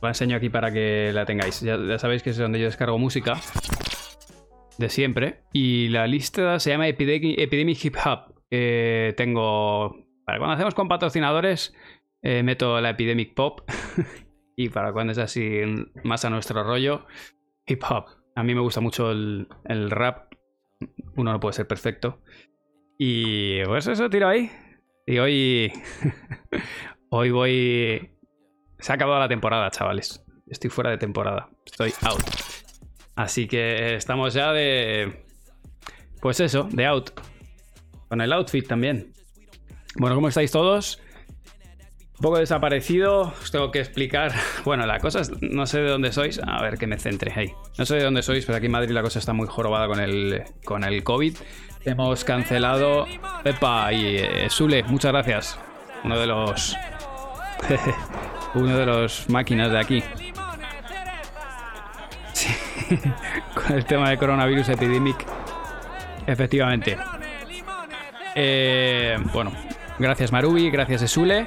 La enseño aquí para que la tengáis. Ya, sabéis que es donde yo descargo música. De siempre. Y la lista se llama Epidemic, Hip Hop. Tengo. Para cuando hacemos con patrocinadores, eh, meto la Epidemic Pop. y para cuando es así más a nuestro rollo, hip hop. A mí me gusta mucho el, el rap. Uno no puede ser perfecto. Y pues eso, tiro ahí. Y hoy. hoy voy. Se ha acabado la temporada, chavales. Estoy fuera de temporada. Estoy out. Así que estamos ya de. Pues eso, de out. Con el outfit también. Bueno, ¿cómo estáis todos? Un poco desaparecido, os tengo que explicar. Bueno, la cosa es, no sé de dónde sois. A ver que me centre ahí. No sé de dónde sois, pero aquí en Madrid la cosa está muy jorobada con el, con el COVID. Hemos cancelado. Pepa y eh, Sule, muchas gracias. Uno de los. uno de los máquinas de aquí. Sí, con el tema de coronavirus epidemic. Efectivamente. Eh, bueno, gracias Marubi, gracias Esule.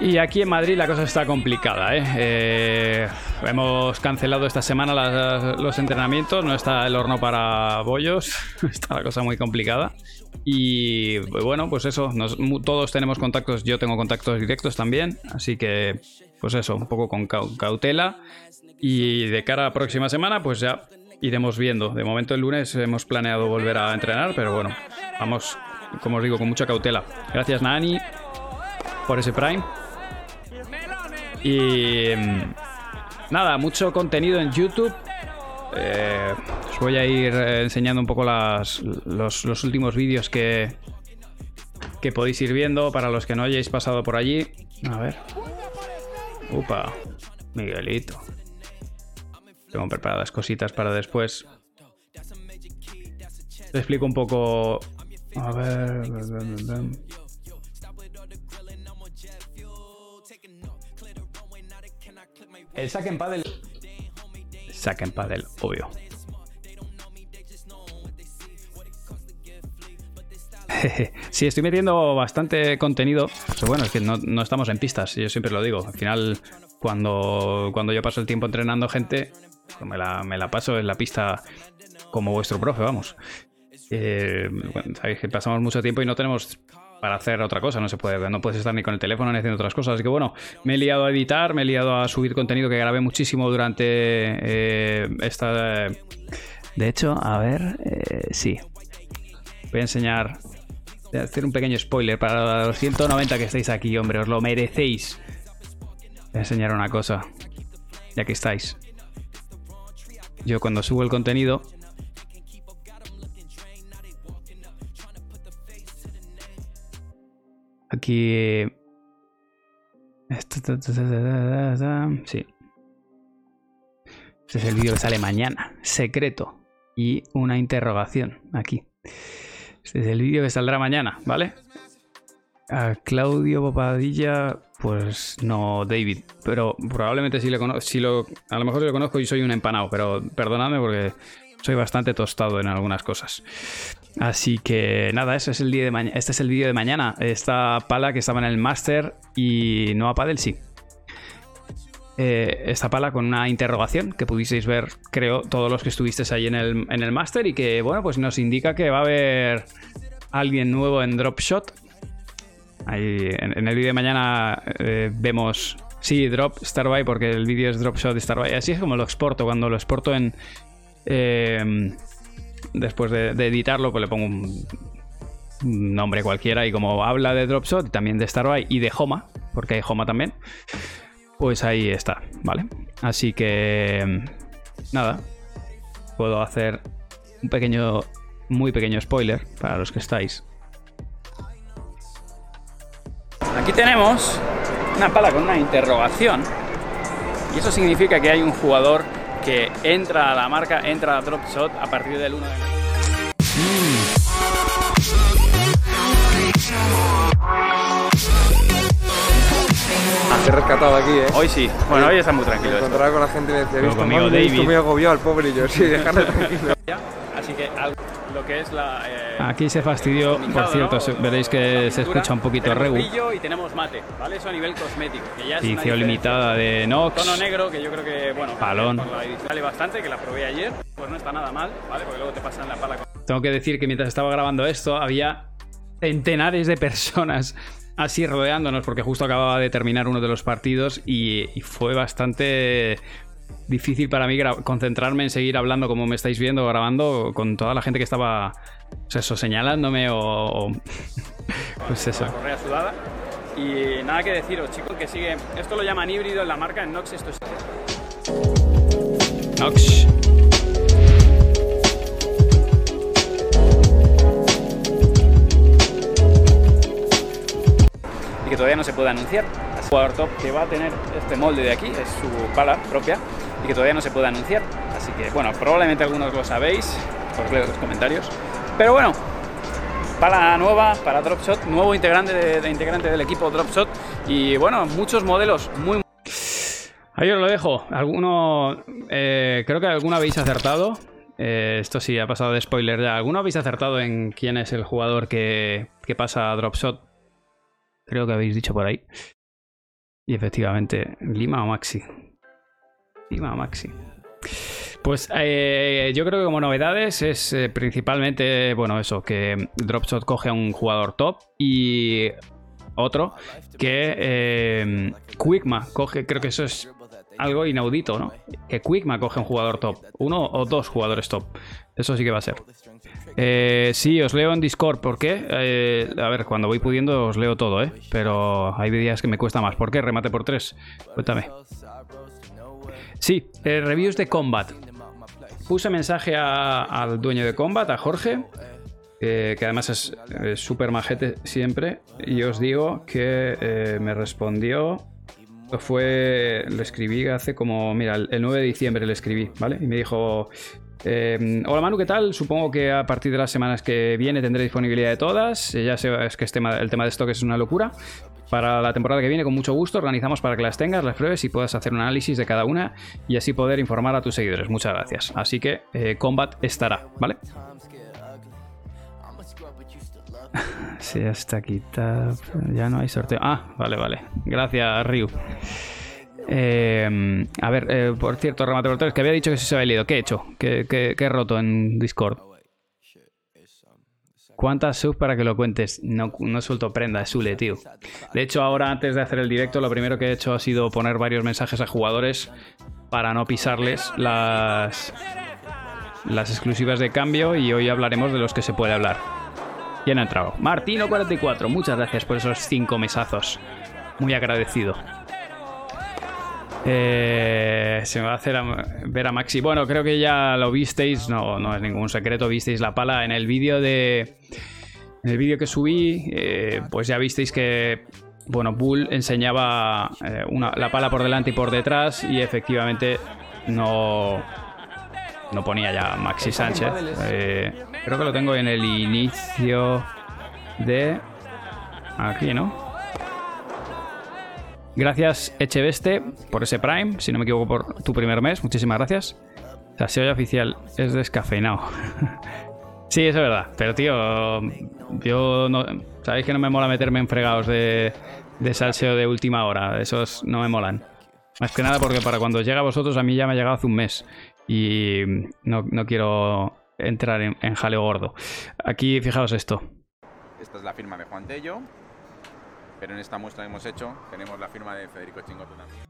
Y aquí en Madrid la cosa está complicada. ¿eh? Eh, hemos cancelado esta semana los entrenamientos, no está el horno para bollos, está la cosa muy complicada. Y bueno, pues eso, todos tenemos contactos, yo tengo contactos directos también, así que pues eso, un poco con cau- cautela. Y de cara a la próxima semana, pues ya iremos viendo. De momento el lunes hemos planeado volver a entrenar, pero bueno, vamos, como os digo, con mucha cautela. Gracias Nani por ese Prime. Y mm, nada, mucho contenido en YouTube. Eh, os voy a ir eh, enseñando un poco las, los, los últimos vídeos que, que podéis ir viendo para los que no hayáis pasado por allí. A ver. Upa, Miguelito. Tengo preparadas cositas para después. Te explico un poco. A ver. El saque en paddle. Saque en paddle, obvio. sí, estoy metiendo bastante contenido. Pero bueno, es que no, no estamos en pistas, yo siempre lo digo. Al final, cuando, cuando yo paso el tiempo entrenando gente, pues me la, me la paso en la pista como vuestro profe, vamos. Eh, sabéis que pasamos mucho tiempo y no tenemos para hacer otra cosa, no se puede, no puedes estar ni con el teléfono ni haciendo otras cosas. Así que bueno, me he liado a editar, me he liado a subir contenido que grabé muchísimo durante eh, esta. De hecho, a ver, eh, sí. Voy a enseñar. Voy a hacer un pequeño spoiler para los 190 que estáis aquí, hombre, os lo merecéis. Voy a enseñar una cosa, ya que estáis. Yo cuando subo el contenido, Aquí. Sí. Este es el vídeo que sale mañana. Secreto. Y una interrogación aquí. Este es el vídeo que saldrá mañana, ¿vale? A Claudio Popadilla, pues no, David. Pero probablemente sí le conozco. Si a lo mejor lo conozco y soy un empanado, pero perdonadme porque soy bastante tostado en algunas cosas. Así que nada, ese es el día de mañana. Este es el vídeo de mañana. Esta pala que estaba en el máster y no a Padel sí. Eh, esta pala con una interrogación que pudisteis ver, creo, todos los que estuvisteis ahí en el, en el máster y que, bueno, pues nos indica que va a haber alguien nuevo en Dropshot. Ahí en, en el vídeo de mañana eh, vemos, sí, Drop Starbuy, porque el vídeo es Dropshot Starbuy. Así es como lo exporto, cuando lo exporto en... eh, después de, editarlo, pues le pongo un, nombre cualquiera y como habla de Dropshot también de Starbuy y de Homa, porque hay Homa también, pues ahí está, ¿vale? Así que nada, puedo hacer un pequeño, muy pequeño spoiler para los que estáis. Aquí tenemos una pala con una interrogación y eso significa que hay un jugador que entra a la marca, entra a Dropshot a partir del 1 de mayo. Te he rescatado aquí, ¿eh? Hoy sí, bueno, hoy está muy tranquilo. esto. Encontraba con la gente y me decía, "Visto, conmigo, Pablo, me he visto David". muy agobiado al pobre y yo, sí, dejarle tranquilo. Así que al- lo que es la... eh, Aquí se fastidió, por cierto, veréis que se escucha un poquito regu. y tenemos mate, ¿vale? Eso a nivel cosmético, que ya Edición limitada de Tono Nox. negro, que yo creo que, bueno, Palón. vale bastante, que la probé ayer, pues no está nada mal, ¿vale? Porque luego te pasan la pala con Tengo que decir que mientras estaba grabando esto había centenares de personas así rodeándonos porque justo acababa de terminar uno de los partidos y, y fue bastante difícil para mí concentrarme en seguir hablando como me estáis viendo grabando con toda la gente que estaba pues eso, señalándome o, o- pues eso. la correa sudada. Y nada que deciros, chicos, que sigue. Esto lo llaman híbrido en la marca, en Nox esto es. Nox. y que todavía no se puede anunciar. Jugador top que va a tener este molde de aquí, es su pala propia, y que todavía no se puede anunciar. Así que, bueno, probablemente algunos lo sabéis, os leo los comentarios. Pero bueno, pala nueva para Dropshot, nuevo integrante, de, de integrante del equipo Dropshot, y bueno, muchos modelos muy Ahí os lo dejo. Alguno. eh, creo que alguno habéis acertado. Eh, esto sí, ha pasado de spoiler ya. ¿Alguno habéis acertado en quién es el jugador que, que pasa a Dropshot? Creo que habéis dicho por ahí. Y efectivamente, Lima o Maxi. Lima o Maxi. Pues eh, yo creo que como novedades es eh, principalmente, bueno, eso, que Dropshot coge a un jugador top y otro que eh, Quickma coge, creo que eso es algo inaudito, ¿no? Que Quickma coge un jugador top, uno o dos jugadores top. Eso sí que va a ser. Eh, sí, os leo en Discord. ¿Por qué? Eh, a ver, cuando voy pudiendo os leo todo, ¿eh? Pero hay días que me cuesta más. ¿Por qué? Remate por tres. Cuéntame. Sí, eh, reviews de Combat. Puse mensaje al dueño de Combat, a Jorge, eh, que además es súper majete siempre, y os digo que me respondió. Fue. Le escribí hace como. Mira, el 9 de diciembre le escribí, ¿vale? Y me dijo. Eh, Hola Manu, ¿qué tal? Supongo que a partir de las semanas que viene tendré disponibilidad de todas. Eh, Ya sé, es que este el tema de stock es una locura. Para la temporada que viene, con mucho gusto, organizamos para que las tengas, las pruebes y puedas hacer un análisis de cada una y así poder informar a tus seguidores. Muchas gracias. Así que eh, Combat estará, ¿vale? Sí, ya está quitado. Ya no hay sorteo. Ah, vale, vale. Gracias, Ryu. Eh, a ver, eh, por cierto, remate tres, que había dicho que se había leído. ¿Qué he hecho? ¿Qué, he roto en Discord? ¿Cuántas subs para que lo cuentes? No, no suelto prenda, es tío. De hecho, ahora antes de hacer el directo, lo primero que he hecho ha sido poner varios mensajes a jugadores para no pisarles las, las exclusivas de cambio y hoy hablaremos de los que se puede hablar. ¿Quién ha entrado? Martino44, muchas gracias por esos cinco mesazos. Muy agradecido. Eh, se me va a hacer a- ver a Maxi. Bueno, creo que ya lo visteis, no, no es ningún secreto, visteis la pala en el vídeo de... En el vídeo que subí, eh, pues ya visteis que, bueno, Bull enseñaba eh, una- la pala por delante y por detrás y efectivamente no, no ponía ya Maxi Sánchez. Eh, creo que lo tengo en el inicio de... Aquí, ¿no? Gracias, Echeveste, por ese Prime, si no me equivoco, por tu primer mes. Muchísimas gracias. La SEO oficial es descafeinado. sí, eso es verdad. Pero, tío, yo no. Sabéis que no me mola meterme en fregados de, de salseo de última hora. Esos no me molan. Más que nada porque para cuando llega a vosotros, a mí ya me ha llegado hace un mes. Y no, no quiero entrar en, en jaleo gordo. Aquí, fijaos esto. Esta es la firma de Juan Tello. Pero en esta muestra que hemos hecho tenemos la firma de Federico Chingoto también.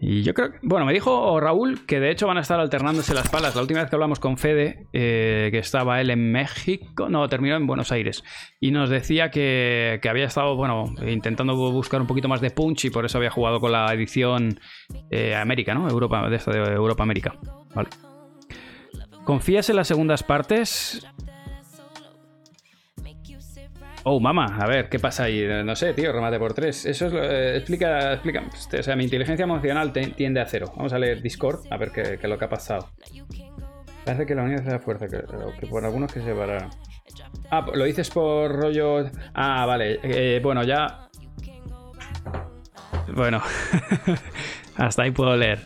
Y yo creo bueno, me dijo Raúl que de hecho van a estar alternándose las palas. La última vez que hablamos con Fede, eh, que estaba él en México, no, terminó en Buenos Aires. Y nos decía que, que había estado, bueno, intentando buscar un poquito más de punch y por eso había jugado con la edición eh, América, ¿no? Europa, de esta de Europa América. Vale. ¿Confías en las segundas partes? Oh, mamá, a ver, ¿qué pasa ahí? No sé, tío, remate por tres. Eso es lo, eh, explica, explica. O sea, mi inteligencia emocional tiende a cero. Vamos a leer Discord, a ver qué, qué es lo que ha pasado. Parece que la unidad es la fuerza, que, que por algunos que se separaron. Ah, lo dices por rollo. Ah, vale. eh, bueno, ya. Bueno, hasta ahí puedo leer.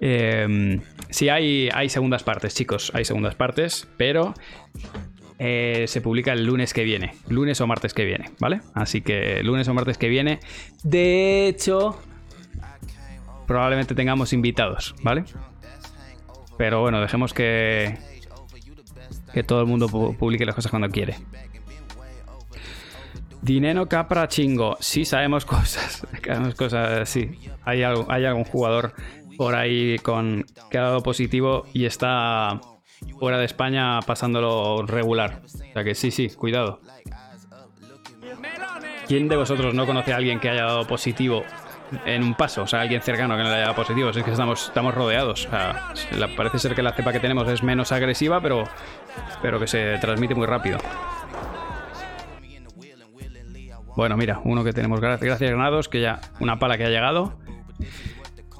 Eh, sí, hay, hay segundas partes, chicos. Hay segundas partes, pero eh, se publica el lunes que viene, lunes o martes que viene, ¿vale? Así que lunes o martes que viene. De hecho, probablemente tengamos invitados, ¿vale? Pero bueno, dejemos que, que todo el mundo pu- publique las cosas cuando quiere. Dinero capra chingo. Sí, sabemos cosas. Sabemos cosas, sí. Hay, hay algún jugador por ahí con que ha dado positivo y está fuera de España pasándolo regular. O sea que sí, sí, cuidado. ¿Quién de vosotros no conoce a alguien que haya dado positivo en un paso? O sea, alguien cercano que no le haya dado positivo. Si es que estamos, rodeados. O sea, parece ser que la cepa que tenemos es menos agresiva, pero, pero que se transmite muy rápido. Bueno, mira, uno que tenemos. gra- Gracias, Granados, que ya. Una pala que ha llegado.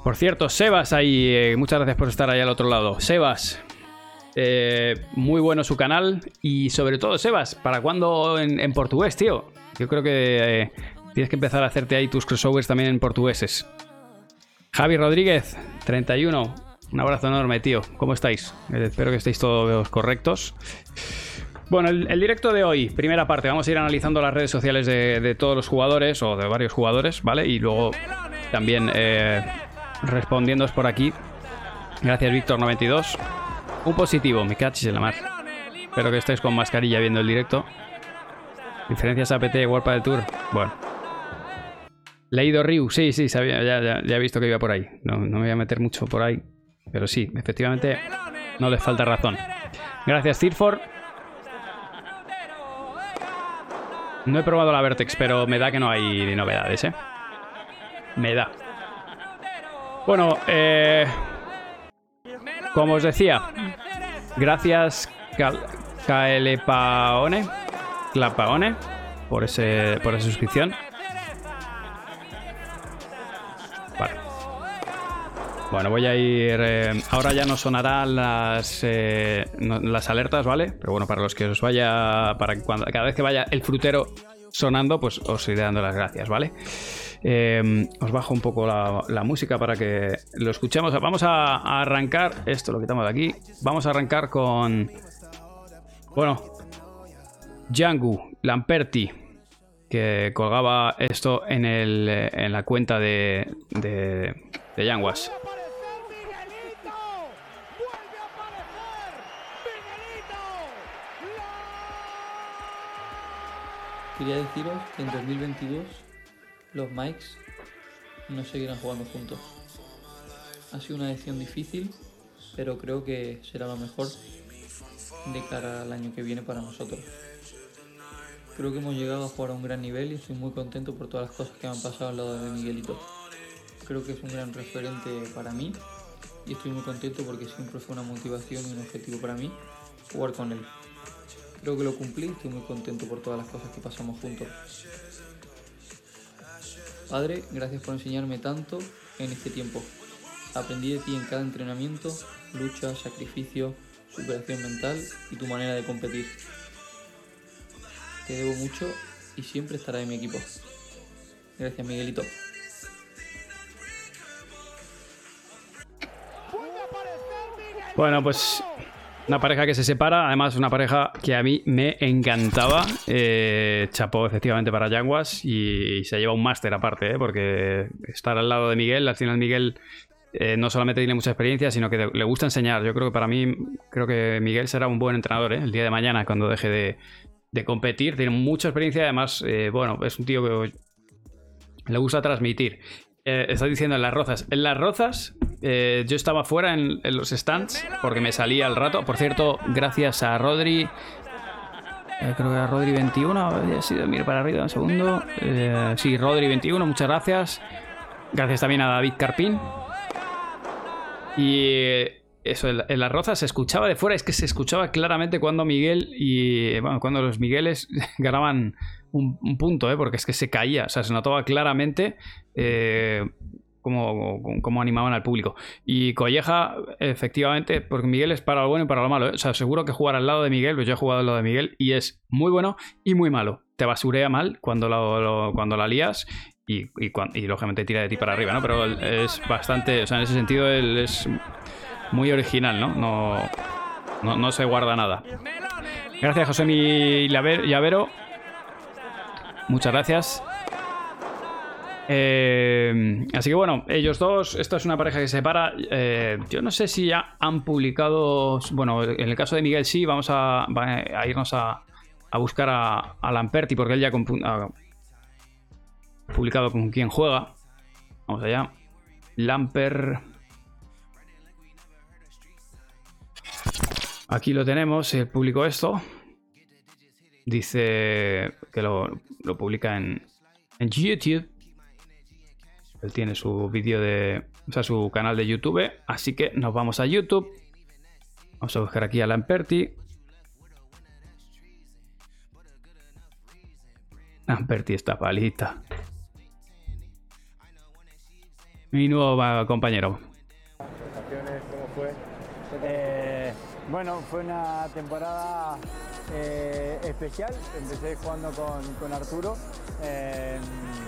Por cierto, Sebas ahí. eh, muchas gracias por estar ahí al otro lado. Sebas. Eh, muy bueno su canal. Y sobre todo, Sebas, ¿para cuándo en, portugués, tío? Yo creo que eh, tienes que empezar a hacerte ahí tus crossovers también en portugueses. Javi Rodríguez, 31. Un abrazo enorme, tío. ¿Cómo estáis? Eh, espero que estéis todos correctos. Bueno, el, directo de hoy, primera parte, vamos a ir analizando las redes sociales de, todos los jugadores o de varios jugadores, ¿vale? Y luego también respondiéndoos por aquí. Gracias, Víctor92. Un positivo, me cachis en la mar. Espero que estéis con mascarilla viendo el directo. Diferencias APT, World del Tour. Bueno. Leído Ryu, sí, sí, sabía, ya, ya- ya he visto que iba por ahí. No, no me voy a meter mucho por ahí. Pero sí, efectivamente, no les falta razón. Gracias, Tirford. No he probado la Vertex, pero me da que no hay novedades, ¿eh? Me da. Bueno, eh... Como os decía, gracias KL Paone, Clapaone, por, ese, por esa suscripción. Bueno, voy a ir. eh, ahora ya no sonarán las, eh, las alertas, ¿vale? Pero bueno, para los que os vaya. Para cuando, cada vez que vaya el frutero sonando, pues os iré dando las gracias, ¿vale? Eh, os bajo un poco la, música para que lo escuchemos. Vamos a, arrancar. Esto lo quitamos de aquí. Vamos a arrancar con. Bueno. Django Lamperti. Que colgaba esto en, el, en la cuenta de, de, de Yanguas. Quería deciros que en 2022 los Mikes no seguirán jugando juntos. Ha sido una decisión difícil, pero creo que será lo mejor de cara al año que viene para nosotros. Creo que hemos llegado a jugar a un gran nivel y estoy muy contento por todas las cosas que me han pasado al lado de Miguelito. Creo que es un gran referente para mí y estoy muy contento porque siempre fue una motivación y un objetivo para mí jugar con él. Creo que lo cumplí y estoy muy contento por todas las cosas que pasamos juntos. Padre, gracias por enseñarme tanto en este tiempo. Aprendí de ti en cada entrenamiento, lucha, sacrificio, superación mental y tu manera de competir. Te debo mucho y siempre estará en mi equipo. Gracias, Miguelito. Bueno, pues una pareja que se separa, además una pareja que a mí me encantaba. Eh, chapó efectivamente para Yanguas y se lleva un máster aparte, ¿eh? porque estar al lado de Miguel, al final Miguel eh, no solamente tiene mucha experiencia, sino que le gusta enseñar. Yo creo que para mí, creo que Miguel será un buen entrenador ¿eh? el día de mañana cuando deje de, competir. Tiene mucha experiencia, además, bueno, es un tío que le gusta transmitir. Eh, estás diciendo en las rozas. En las rozas, eh, yo estaba fuera en, los stands porque me salía al rato. Por cierto, gracias a Rodri. eh, creo que era Rodri 21. Había sido, mira para arriba un segundo. Eh, sí, Rodri 21, muchas gracias. Gracias también a David Carpín. Y eso, en, en las rozas se escuchaba de fuera. Es que se escuchaba claramente cuando Miguel y. Bueno, cuando los Migueles ganaban un, un punto, ¿eh? porque es que se caía. O sea, se notaba claramente eh, cómo, cómo animaban al público. Y Colleja, efectivamente, porque Miguel es para lo bueno y para lo malo. ¿eh? O sea, seguro que jugar al lado de Miguel, pues yo he jugado al lado de Miguel y es muy bueno y muy malo. Te basurea mal cuando, lo- cuando la lías y, y, y, lógicamente tira de ti para arriba, ¿no? Pero es bastante, o sea, en ese sentido él es muy original, ¿no? No, no, no se guarda nada. Gracias, José Mi Llavero. Muchas gracias. Eh, así que bueno, ellos dos, esto es una pareja que se separa. Eh, yo no sé si ya han publicado. Bueno, en el caso de Miguel sí, vamos a, irnos a, buscar a, Lamperti porque él ya ha publicado con quién juega. Vamos allá. Lamper. Aquí lo tenemos, se publicó esto. Dice que lo, publica en YouTube. Él tiene su vídeo de. O sea, su canal de YouTube. Así que nos vamos a YouTube. Vamos a buscar aquí a Lamperti. Lamperti está palita. Mi nuevo compañero. ¿Cómo fue? Eh, bueno, fue una temporada eh, especial. Empecé jugando con, con Arturo. Eh,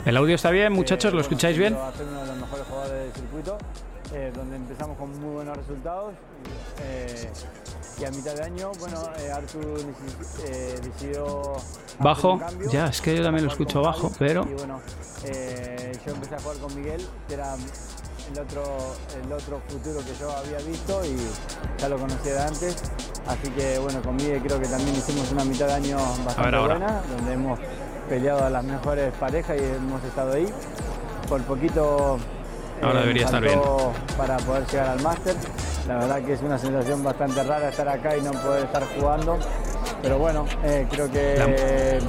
¿El audio está bien, muchachos? ¿Lo escucháis bien? A ser uno de los mejores jugadores del circuito, eh, donde empezamos con muy buenos resultados. Eh, y a mitad de año, bueno, eh, Arturo decidió. Bajo, ya, es que yo también lo escucho bajo, pero. Y bueno, yo empecé a jugar con Miguel, que era el otro, el otro futuro que yo había visto y ya lo conocía de antes. Así que bueno, con Miguel creo que también hicimos una mitad de año bastante buena, donde hemos peleado a las mejores parejas y hemos estado ahí. Por poquito Ahora debería estar bien. Para poder llegar al máster. La verdad que es una sensación bastante rara estar acá y no poder estar jugando. Pero bueno, eh, creo que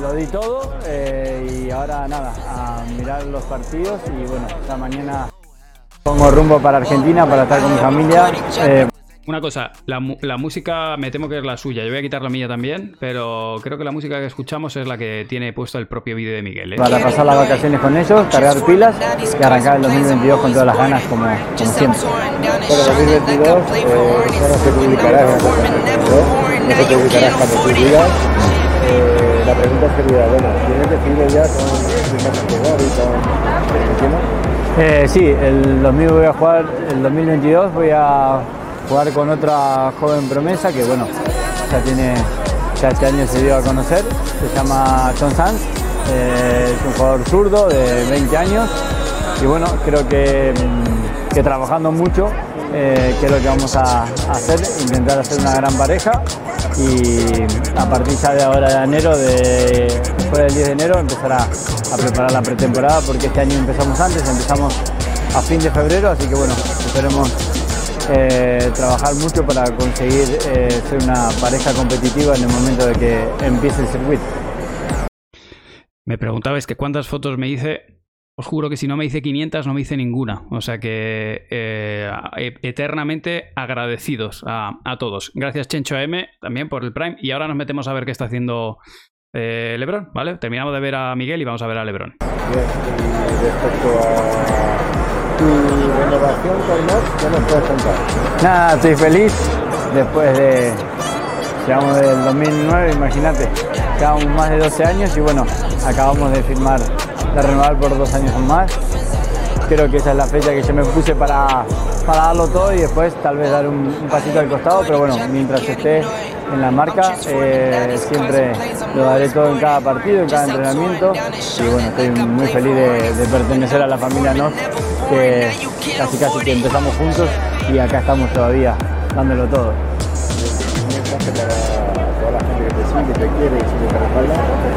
lo di todo eh, y ahora nada, a mirar los partidos y bueno, esta mañana pongo rumbo para Argentina para estar con mi familia. Eh, una cosa, la, la, música me temo que es la suya. Yo voy a quitar la mía también, pero creo que la música que escuchamos es la que tiene puesto el propio vídeo de Miguel. ¿eh? Para pasar las vacaciones con ellos, cargar pilas y arrancar el 2022 con todas las ganas, como, como siempre. Bueno, 2022 eh, no se publicará en el 2022, no se publicará hasta que tú digas. Eh, la pregunta sería, bueno, ¿tienes decidido ya con jugar y con Argentina? Eh, sí, el 2000 voy a jugar, el 2022 voy a jugar con otra joven promesa que bueno, ya tiene, ya este año se dio a conocer, se llama John Sanz, eh, es un jugador zurdo de 20 años y bueno, creo que, que trabajando mucho, eh, que es lo que vamos a, hacer, intentar hacer una gran pareja y a partir ya de ahora de enero, de, después del 10 de enero, empezar a, a preparar la pretemporada porque este año empezamos antes, empezamos a fin de febrero, así que bueno, esperemos eh, trabajar mucho para conseguir eh, ser una pareja competitiva en el momento de que empiece el circuito. Me preguntabais que cuántas fotos me hice. Os juro que si no me hice 500 no me hice ninguna. O sea que eh, eternamente agradecidos a, a, todos. Gracias Chencho M también por el Prime. Y ahora nos metemos a ver qué está haciendo eh, Lebron, ¿vale? Terminamos de ver a Miguel y vamos a ver a Lebron. Bien, y respecto a tu renovación con Moss, ¿qué nos puedes contar? Nada, estoy feliz después de. Llegamos del 2009, imagínate, llevamos más de 12 años y bueno, acabamos de firmar, de renovar por dos años más. Creo que esa es la fecha que yo me puse para, para darlo todo y después tal vez dar un, un pasito al costado, pero bueno, mientras esté en la marca. Eh, siempre lo daré todo en cada partido, en cada entrenamiento. Y bueno, estoy muy feliz de, de pertenecer a la familia NOS, que casi casi que empezamos juntos y acá estamos todavía dándolo todo.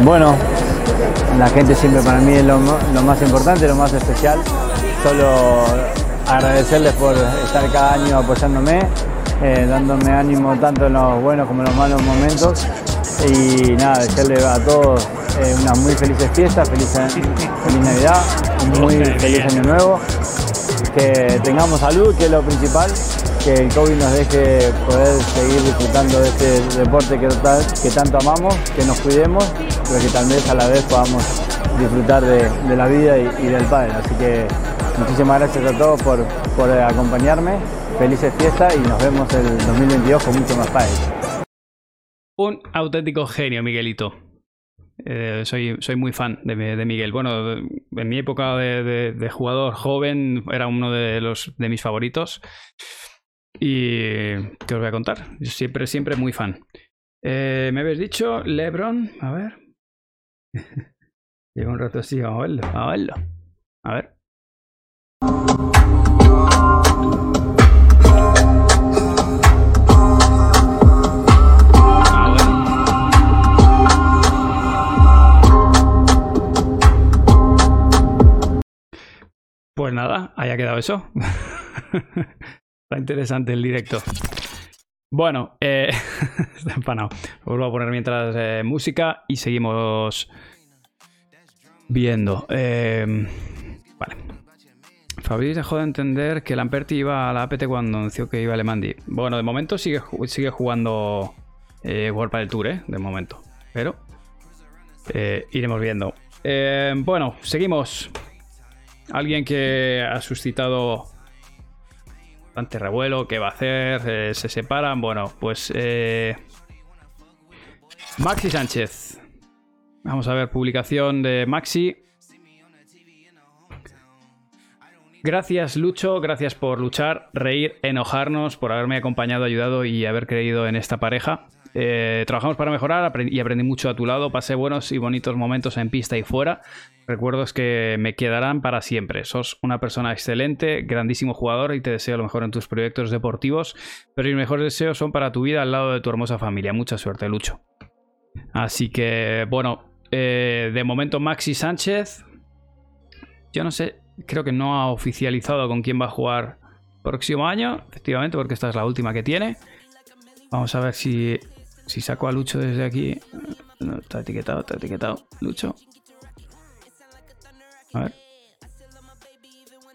Bueno, la gente siempre para mí es lo, más importante, lo más especial. Solo agradecerles por estar cada año apoyándome, eh, dándome ánimo tanto en los buenos como en los malos momentos. Y nada, desearle a todos eh, unas muy felices fiestas, feliz, feliz Navidad, un muy feliz Año Nuevo. Que tengamos salud, que es lo principal, que el COVID nos deje poder seguir disfrutando de este deporte que, tanto amamos, que nos cuidemos, pero que tal vez a la vez podamos disfrutar de, la vida y, del padre. Así que muchísimas gracias a todos por, acompañarme felices fiestas y nos vemos el 2022 con mucho más paz. Un auténtico genio, Miguelito. Eh, soy, muy fan de, Miguel. Bueno, en mi época de, jugador joven era uno de mis favoritos. Y ¿qué os voy a contar? Yo siempre, siempre muy fan. Eh, ¿Me habéis dicho Lebron? A ver. Lleva un rato así, vamos a verlo. Vamos a verlo. A ver. Pues nada, haya quedado eso. Interesante el directo. Bueno, eh, está empanado. Vuelvo a poner mientras eh, música y seguimos viendo. Eh, vale. Dejó de entender que Lamperti iba a la APT cuando anunció que iba a Le Mans. Bueno, de momento sigue, sigue jugando eh, Tour, ¿eh? De momento. Pero eh, iremos viendo. Eh, bueno, seguimos. Alguien que ha suscitado bastante revuelo, ¿qué va a hacer? Eh, ¿Se separan? Bueno, pues eh, Maxi Sánchez. Vamos a ver, publicación de Maxi. Gracias Lucho, gracias por luchar, reír, enojarnos, por haberme acompañado, ayudado y haber creído en esta pareja. Eh, trabajamos para mejorar y aprendí mucho a tu lado. Pasé buenos y bonitos momentos en pista y fuera. Recuerdos que me quedarán para siempre. Sos una persona excelente, grandísimo jugador y te deseo lo mejor en tus proyectos deportivos. Pero mis mejores deseos son para tu vida al lado de tu hermosa familia. Mucha suerte, Lucho. Así que, bueno, eh, de momento Maxi Sánchez. Yo no sé, creo que no ha oficializado con quién va a jugar próximo año, efectivamente, porque esta es la última que tiene. Vamos a ver si, si saco a Lucho desde aquí. No, está etiquetado, está etiquetado. Lucho. A ver.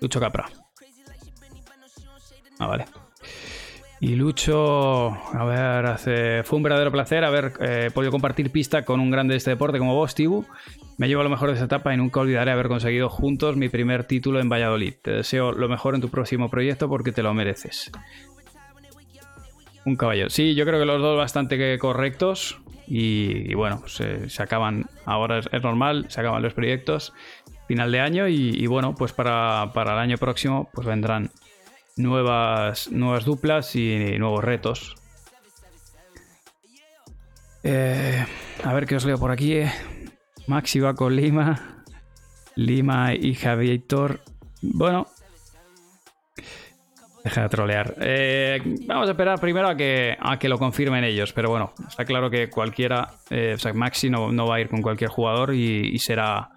Lucho Capra. Ah, vale. Y Lucho, a ver, hace, fue un verdadero placer haber eh, podido compartir pista con un grande de este deporte como vos, Tibu. Me llevo lo mejor de esa etapa y nunca olvidaré haber conseguido juntos mi primer título en Valladolid. Te deseo lo mejor en tu próximo proyecto porque te lo mereces. Un caballo. Sí, yo creo que los dos bastante correctos. Y, bueno, pues, eh, se acaban. Ahora es, normal, se acaban los proyectos. Final de año. Y, y bueno, pues para, para el año próximo, pues vendrán nuevas, nuevas duplas y nuevos retos. Eh, a ver qué os leo por aquí. eh. Maxi va con Lima. Lima y Javier. Bueno. Deja de trolear. Eh, vamos a esperar primero a que, a que lo confirmen ellos. Pero bueno, está claro que cualquiera. eh, o sea, Maxi no, no va a ir con cualquier jugador y, será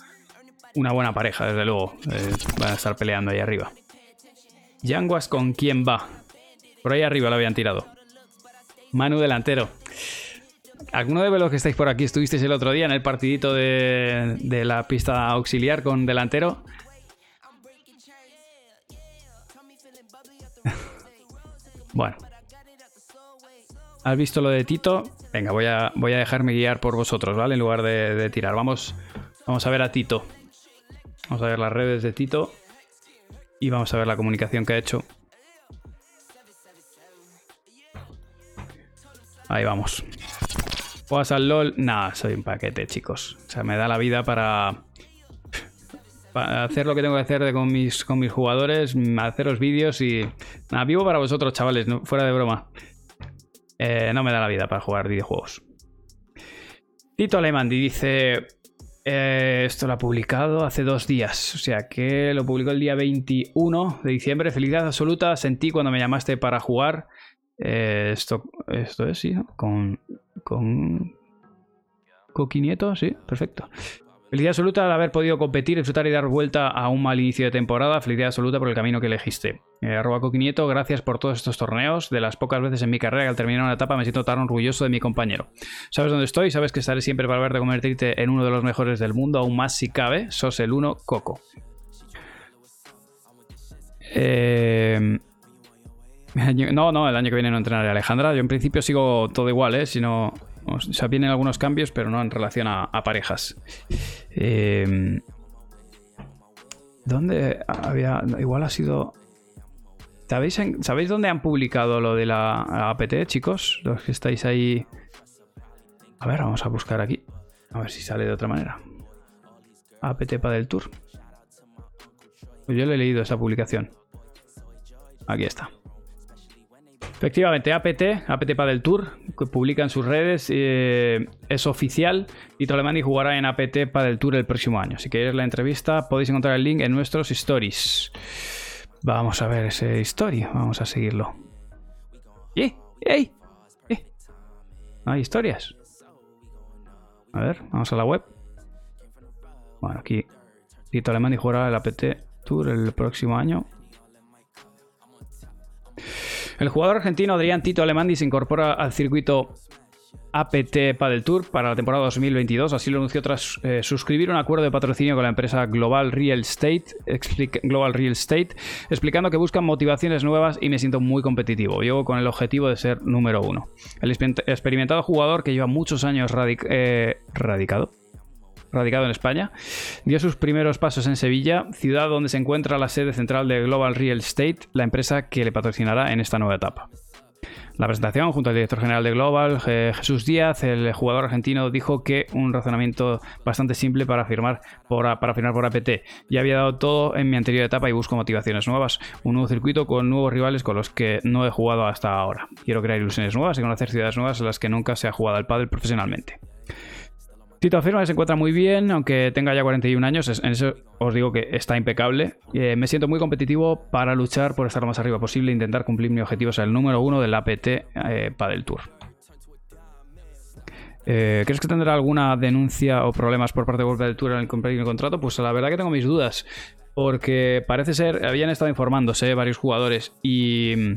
una buena pareja, desde luego. Eh, van a estar peleando ahí arriba. Yanguas con quién va. Por ahí arriba lo habían tirado. Manu delantero. ¿Alguno de los que estáis por aquí estuvisteis el otro día en el partidito de, de la pista auxiliar con delantero? Bueno. ¿Has visto lo de Tito? Venga, voy a, voy a dejarme guiar por vosotros, ¿vale? En lugar de, tirar. Vamos, vamos a ver a Tito. Vamos a ver las redes de Tito. Y vamos a ver la comunicación que ha hecho. Ahí vamos. ¿Juegas al LOL? Nah, soy un paquete, chicos. O sea, me da la vida para, hacer lo que tengo que hacer con, mis, con mis jugadores, hacer los vídeos y... Nada, vivo para vosotros, chavales, no- fuera de broma. Eh, no me da la vida para jugar videojuegos. Tito Alemandi dice... eh, esto lo ha publicado hace dos días, o sea que lo publicó el día 21 de diciembre. Felicidad absoluta, sentí cuando me llamaste para jugar. Eh, esto, esto es, sí, con, con Coqui Nieto, sí, perfecto. Felicidad absoluta al haber podido competir, disfrutar y dar vuelta a un mal inicio de temporada. Felicidad absoluta por el camino que elegiste. Eh, arroba Coqui Nieto, gracias por todos estos torneos. De las pocas veces en mi carrera que al terminar una etapa me siento tan orgulloso de mi compañero. Sabes dónde estoy, sabes que estaré siempre para verte convertirte en uno de los mejores del mundo, aún más si cabe. Sos el uno, Coco. Eh, No, no, el año que viene no entrenaré Alejandra. Yo en principio sigo todo igual, ¿eh? Si no, o sea, vienen algunos cambios, pero no en relación a, parejas. Eh, ¿Dónde había...? Igual ha sido... ¿Sabéis, ¿Sabéis dónde han publicado lo de la APT, chicos? Los que estáis ahí... A ver, vamos a buscar aquí. A ver si sale de otra manera. APT para del Tour. Pues yo le he leído esa publicación. Aquí está. Efectivamente, APT, APT Padel Tour, que publica en sus redes, eh, es oficial. Tito Alemani jugará en APT Padel Tour el próximo año. Si queréis la entrevista, podéis encontrar el link en nuestros stories. Vamos a ver ese story, vamos a seguirlo. ¡Eh! ¡Eh! ¿No hay historias? A ver, vamos a la web. Bueno, aquí Tito Alemani jugará el APT Tour el próximo año. El jugador argentino Adrián Tito Alemandi se incorpora al circuito APT Padel Tour para la temporada 2022. Así lo anunció tras eh, suscribir un acuerdo de patrocinio con la empresa Global Real Estate, Global Real Estate, explicando que buscan motivaciones nuevas y me siento muy competitivo. Llego con el objetivo de ser número uno. El experimentado jugador que lleva muchos años eh, radicado radicado en España, dio sus primeros pasos en Sevilla, ciudad donde se encuentra la sede central de Global Real Estate, la empresa que le patrocinará en esta nueva etapa. La presentación, junto al director general de Global, Jesús Díaz, el jugador argentino, dijo que un razonamiento bastante simple para firmar por, para firmar por APT. Ya había dado todo en mi anterior etapa y busco motivaciones nuevas. Un nuevo circuito con nuevos rivales con los que no he jugado hasta ahora. Quiero crear ilusiones nuevas y conocer ciudades nuevas en las que nunca se ha jugado al pádel profesionalmente. Tito afirma se encuentra muy bien, aunque tenga ya 41 años. En eso os digo que está impecable. Eh, me siento muy competitivo para luchar por estar lo más arriba posible e intentar cumplir mi objetivo, ser el número uno del APT eh, Padel Tour. Eh, ¿Crees que tendrá alguna denuncia o problemas por parte de World del Tour el cumplir el contrato? Pues la verdad que tengo mis dudas. Porque parece ser, habían estado informándose varios jugadores y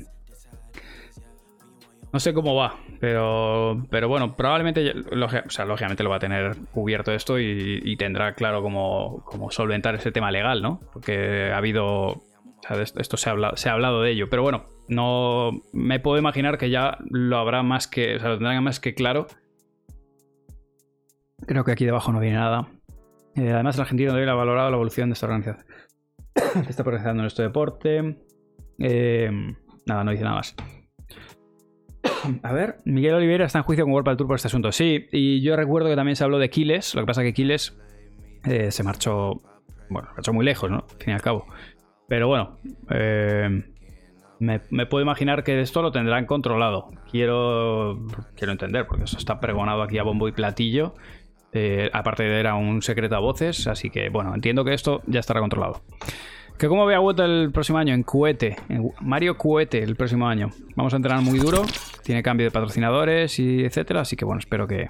no sé cómo va, pero, pero bueno, probablemente, o sea, lógicamente lo va a tener cubierto esto y, tendrá claro cómo, solventar ese tema legal, ¿no? Porque ha habido, o sea, esto se ha, hablado, se ha hablado de ello, pero bueno, no me puedo imaginar que ya lo habrá más que, o sea, lo tendrán más que claro. Creo que aquí debajo no viene nada. Eh, además, el argentino debe haber valorado la evolución de esta organización. que está progresando en este deporte. Eh, nada, no dice nada más. A ver, Miguel Oliveira está en juicio con World del Tour por este asunto. Sí, y yo recuerdo que también se habló de Quiles. Lo que pasa es que Quiles eh, se marchó. Bueno, se marchó muy lejos, ¿no? Al fin y al cabo. Pero bueno, eh, me, puedo imaginar que esto lo tendrán controlado. Quiero, quiero entender, porque eso está pregonado aquí a bombo y platillo. Eh, aparte de era un secreto a voces, así que bueno, entiendo que esto ya estará controlado. Que cómo ve a el próximo año en Cuete, en Mario Cuete el próximo año. Vamos a entrenar muy duro, tiene cambio de patrocinadores y etcétera, así que bueno, espero que...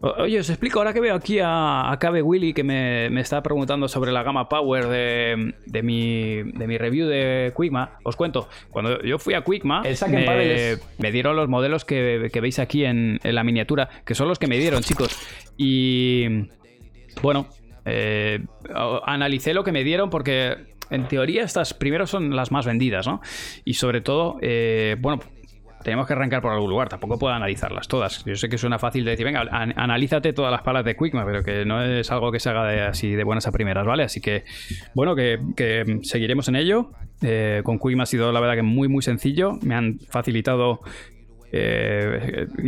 Oye, os explico, ahora que veo aquí a, a Cabe Willy que me, me, está preguntando sobre la gama Power de, de, mi, de mi review de Quickma, os cuento, cuando yo fui a Quickma, me, me, dieron los modelos que, que veis aquí en, en la miniatura, que son los que me dieron, chicos. Y bueno, eh, analicé lo que me dieron porque en teoría estas primero son las más vendidas, ¿no? Y sobre todo, eh, bueno, tenemos que arrancar por algún lugar, tampoco puedo analizarlas todas. Yo sé que suena fácil de decir, venga, analízate todas las palas de Quickma, pero que no es algo que se haga de, así de buenas a primeras, ¿vale? Así que, bueno, que, seguiremos en ello. Eh, con Quickma ha sido la verdad que muy, muy sencillo. Me han facilitado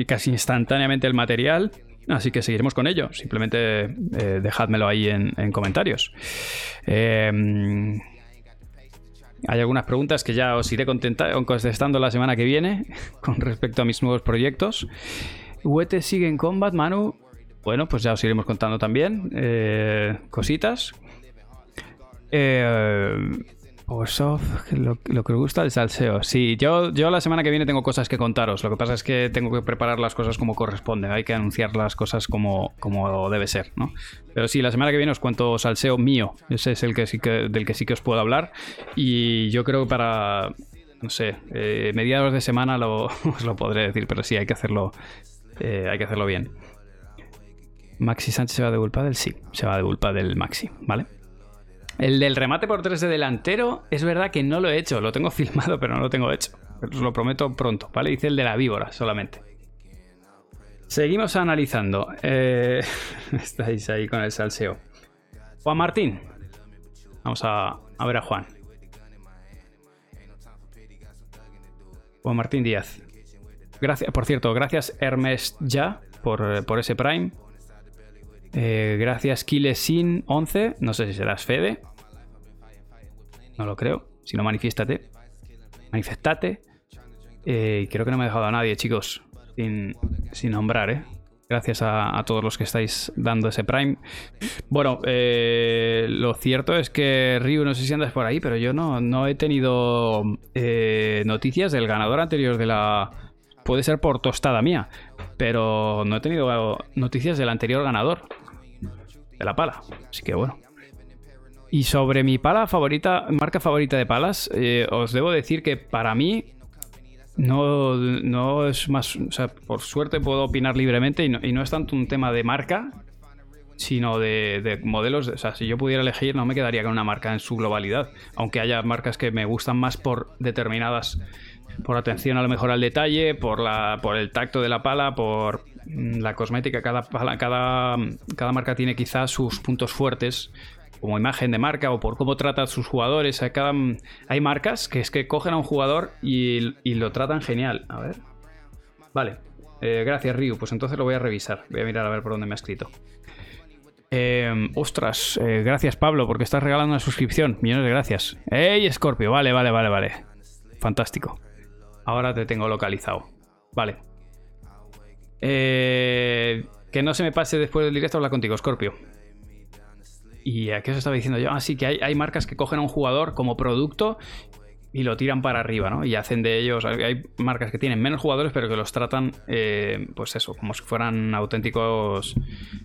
casi instantáneamente el material. Así que seguiremos con ello. Simplemente eh, dejádmelo ahí en, comentarios. Eh, hay algunas preguntas que ya os iré contestando la semana que viene con respecto a mis nuevos proyectos. ¿Wete sigue en combat, Manu? Bueno, pues ya os iremos contando también eh, cositas. Eh, Powersoft, lo, lo que me gusta el salseo. Sí, yo, yo la semana que viene tengo cosas que contaros. Lo que pasa es que tengo que preparar las cosas como corresponde. Hay que anunciar las cosas como, como debe ser, ¿no? Pero sí, la semana que viene os cuento salseo mío. Ese es el que sí que, del que sí que os puedo hablar. Y yo creo que para, no sé, eh, mediados de semana lo, os lo podré decir. Pero sí, hay que hacerlo, eh, hay que hacerlo bien. Maxi Sánchez se va de Bulpa del sí, se va de Bulpa del Maxi, ¿vale? El del remate por 3 de delantero, es verdad que no lo he hecho. Lo tengo filmado, pero no lo tengo hecho. os lo prometo pronto, ¿vale? Hice el de la víbora solamente. Seguimos analizando. Eh, estáis ahí con el salseo. Juan Martín. Vamos a, ver a Juan. Juan Martín Díaz. Gracias, por cierto, gracias Hermes Ya por, por ese Prime. Eh, gracias Kilesin 11. No sé si serás Fede. No lo creo. Si no, manifiéstate. Manifestate. Eh, creo que no me he dejado a nadie, chicos, sin, nombrar, ¿eh? Gracias a, a, todos los que estáis dando ese Prime. Bueno, eh, lo cierto es que Ryu, no sé si andas por ahí, pero yo no, no he tenido eh, noticias del ganador anterior de la... Puede ser por tostada mía, pero no he tenido noticias del anterior ganador de la pala. Así que bueno. Y sobre mi pala favorita, marca favorita de palas, eh, os debo decir que para mí no, no es más, o sea, por suerte puedo opinar libremente y no, y no es tanto un tema de marca, sino de, de, modelos. O sea, si yo pudiera elegir, no me quedaría con una marca en su globalidad, aunque haya marcas que me gustan más por determinadas, por atención a lo mejor al detalle, por, la, por el tacto de la pala, por la cosmética. Cada, pala, cada, cada marca tiene quizás sus puntos fuertes como imagen de marca o por cómo trata a sus jugadores. Hay, cada, hay marcas que es que cogen a un jugador y, y lo tratan genial. A ver. Vale. Eh, gracias, Ryu. Pues entonces lo voy a revisar. Voy a mirar a ver por dónde me ha escrito. Eh, ostras, eh, gracias Pablo, porque estás regalando una suscripción. Millones de gracias. ¡Ey, Scorpio! Vale, vale, vale, vale. Fantástico. Ahora te tengo localizado. Vale. Eh, que no se me pase después del directo hablar contigo, Scorpio. ¿Y a qué os estaba diciendo yo? Así ah, que hay, hay, marcas que cogen a un jugador como producto y lo tiran para arriba, ¿no? Y hacen de ellos. Hay marcas que tienen menos jugadores, pero que los tratan, eh, pues eso, como si fueran auténticos.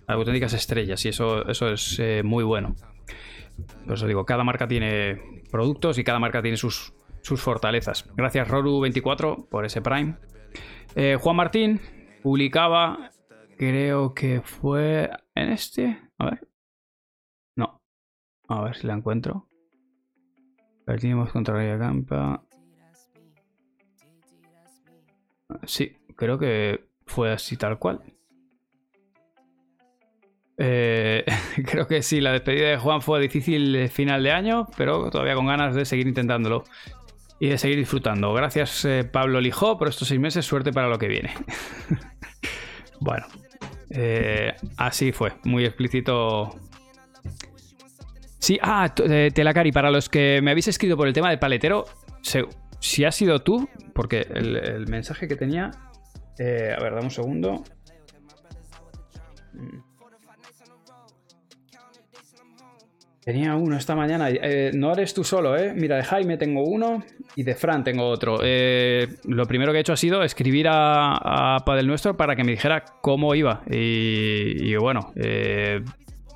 auténticas estrellas. Y eso, eso es eh, muy bueno. Por eso digo, cada marca tiene productos y cada marca tiene sus, sus fortalezas. Gracias, Roru24, por ese Prime. Eh, Juan Martín publicaba. Creo que fue en este. A ver. No. A ver si la encuentro. Perdimos contra Raya Campa. Sí, creo que fue así tal cual. Eh, creo que sí, la despedida de Juan fue difícil final de año, pero todavía con ganas de seguir intentándolo y de seguir disfrutando. Gracias eh, Pablo Lijó por estos seis meses, suerte para lo que viene. bueno, eh, así fue, muy explícito Sí, ah, eh, Telacari, para los que me habéis escrito por el tema del paletero, si has sido tú, porque el, el mensaje que tenía. Eh, a ver, dame un segundo. Tenía uno esta mañana. Eh, no eres tú solo, ¿eh? Mira, de Jaime tengo uno y de Fran tengo otro. Eh, lo primero que he hecho ha sido escribir a, a Padel Nuestro para que me dijera cómo iba. Y, bueno, eh,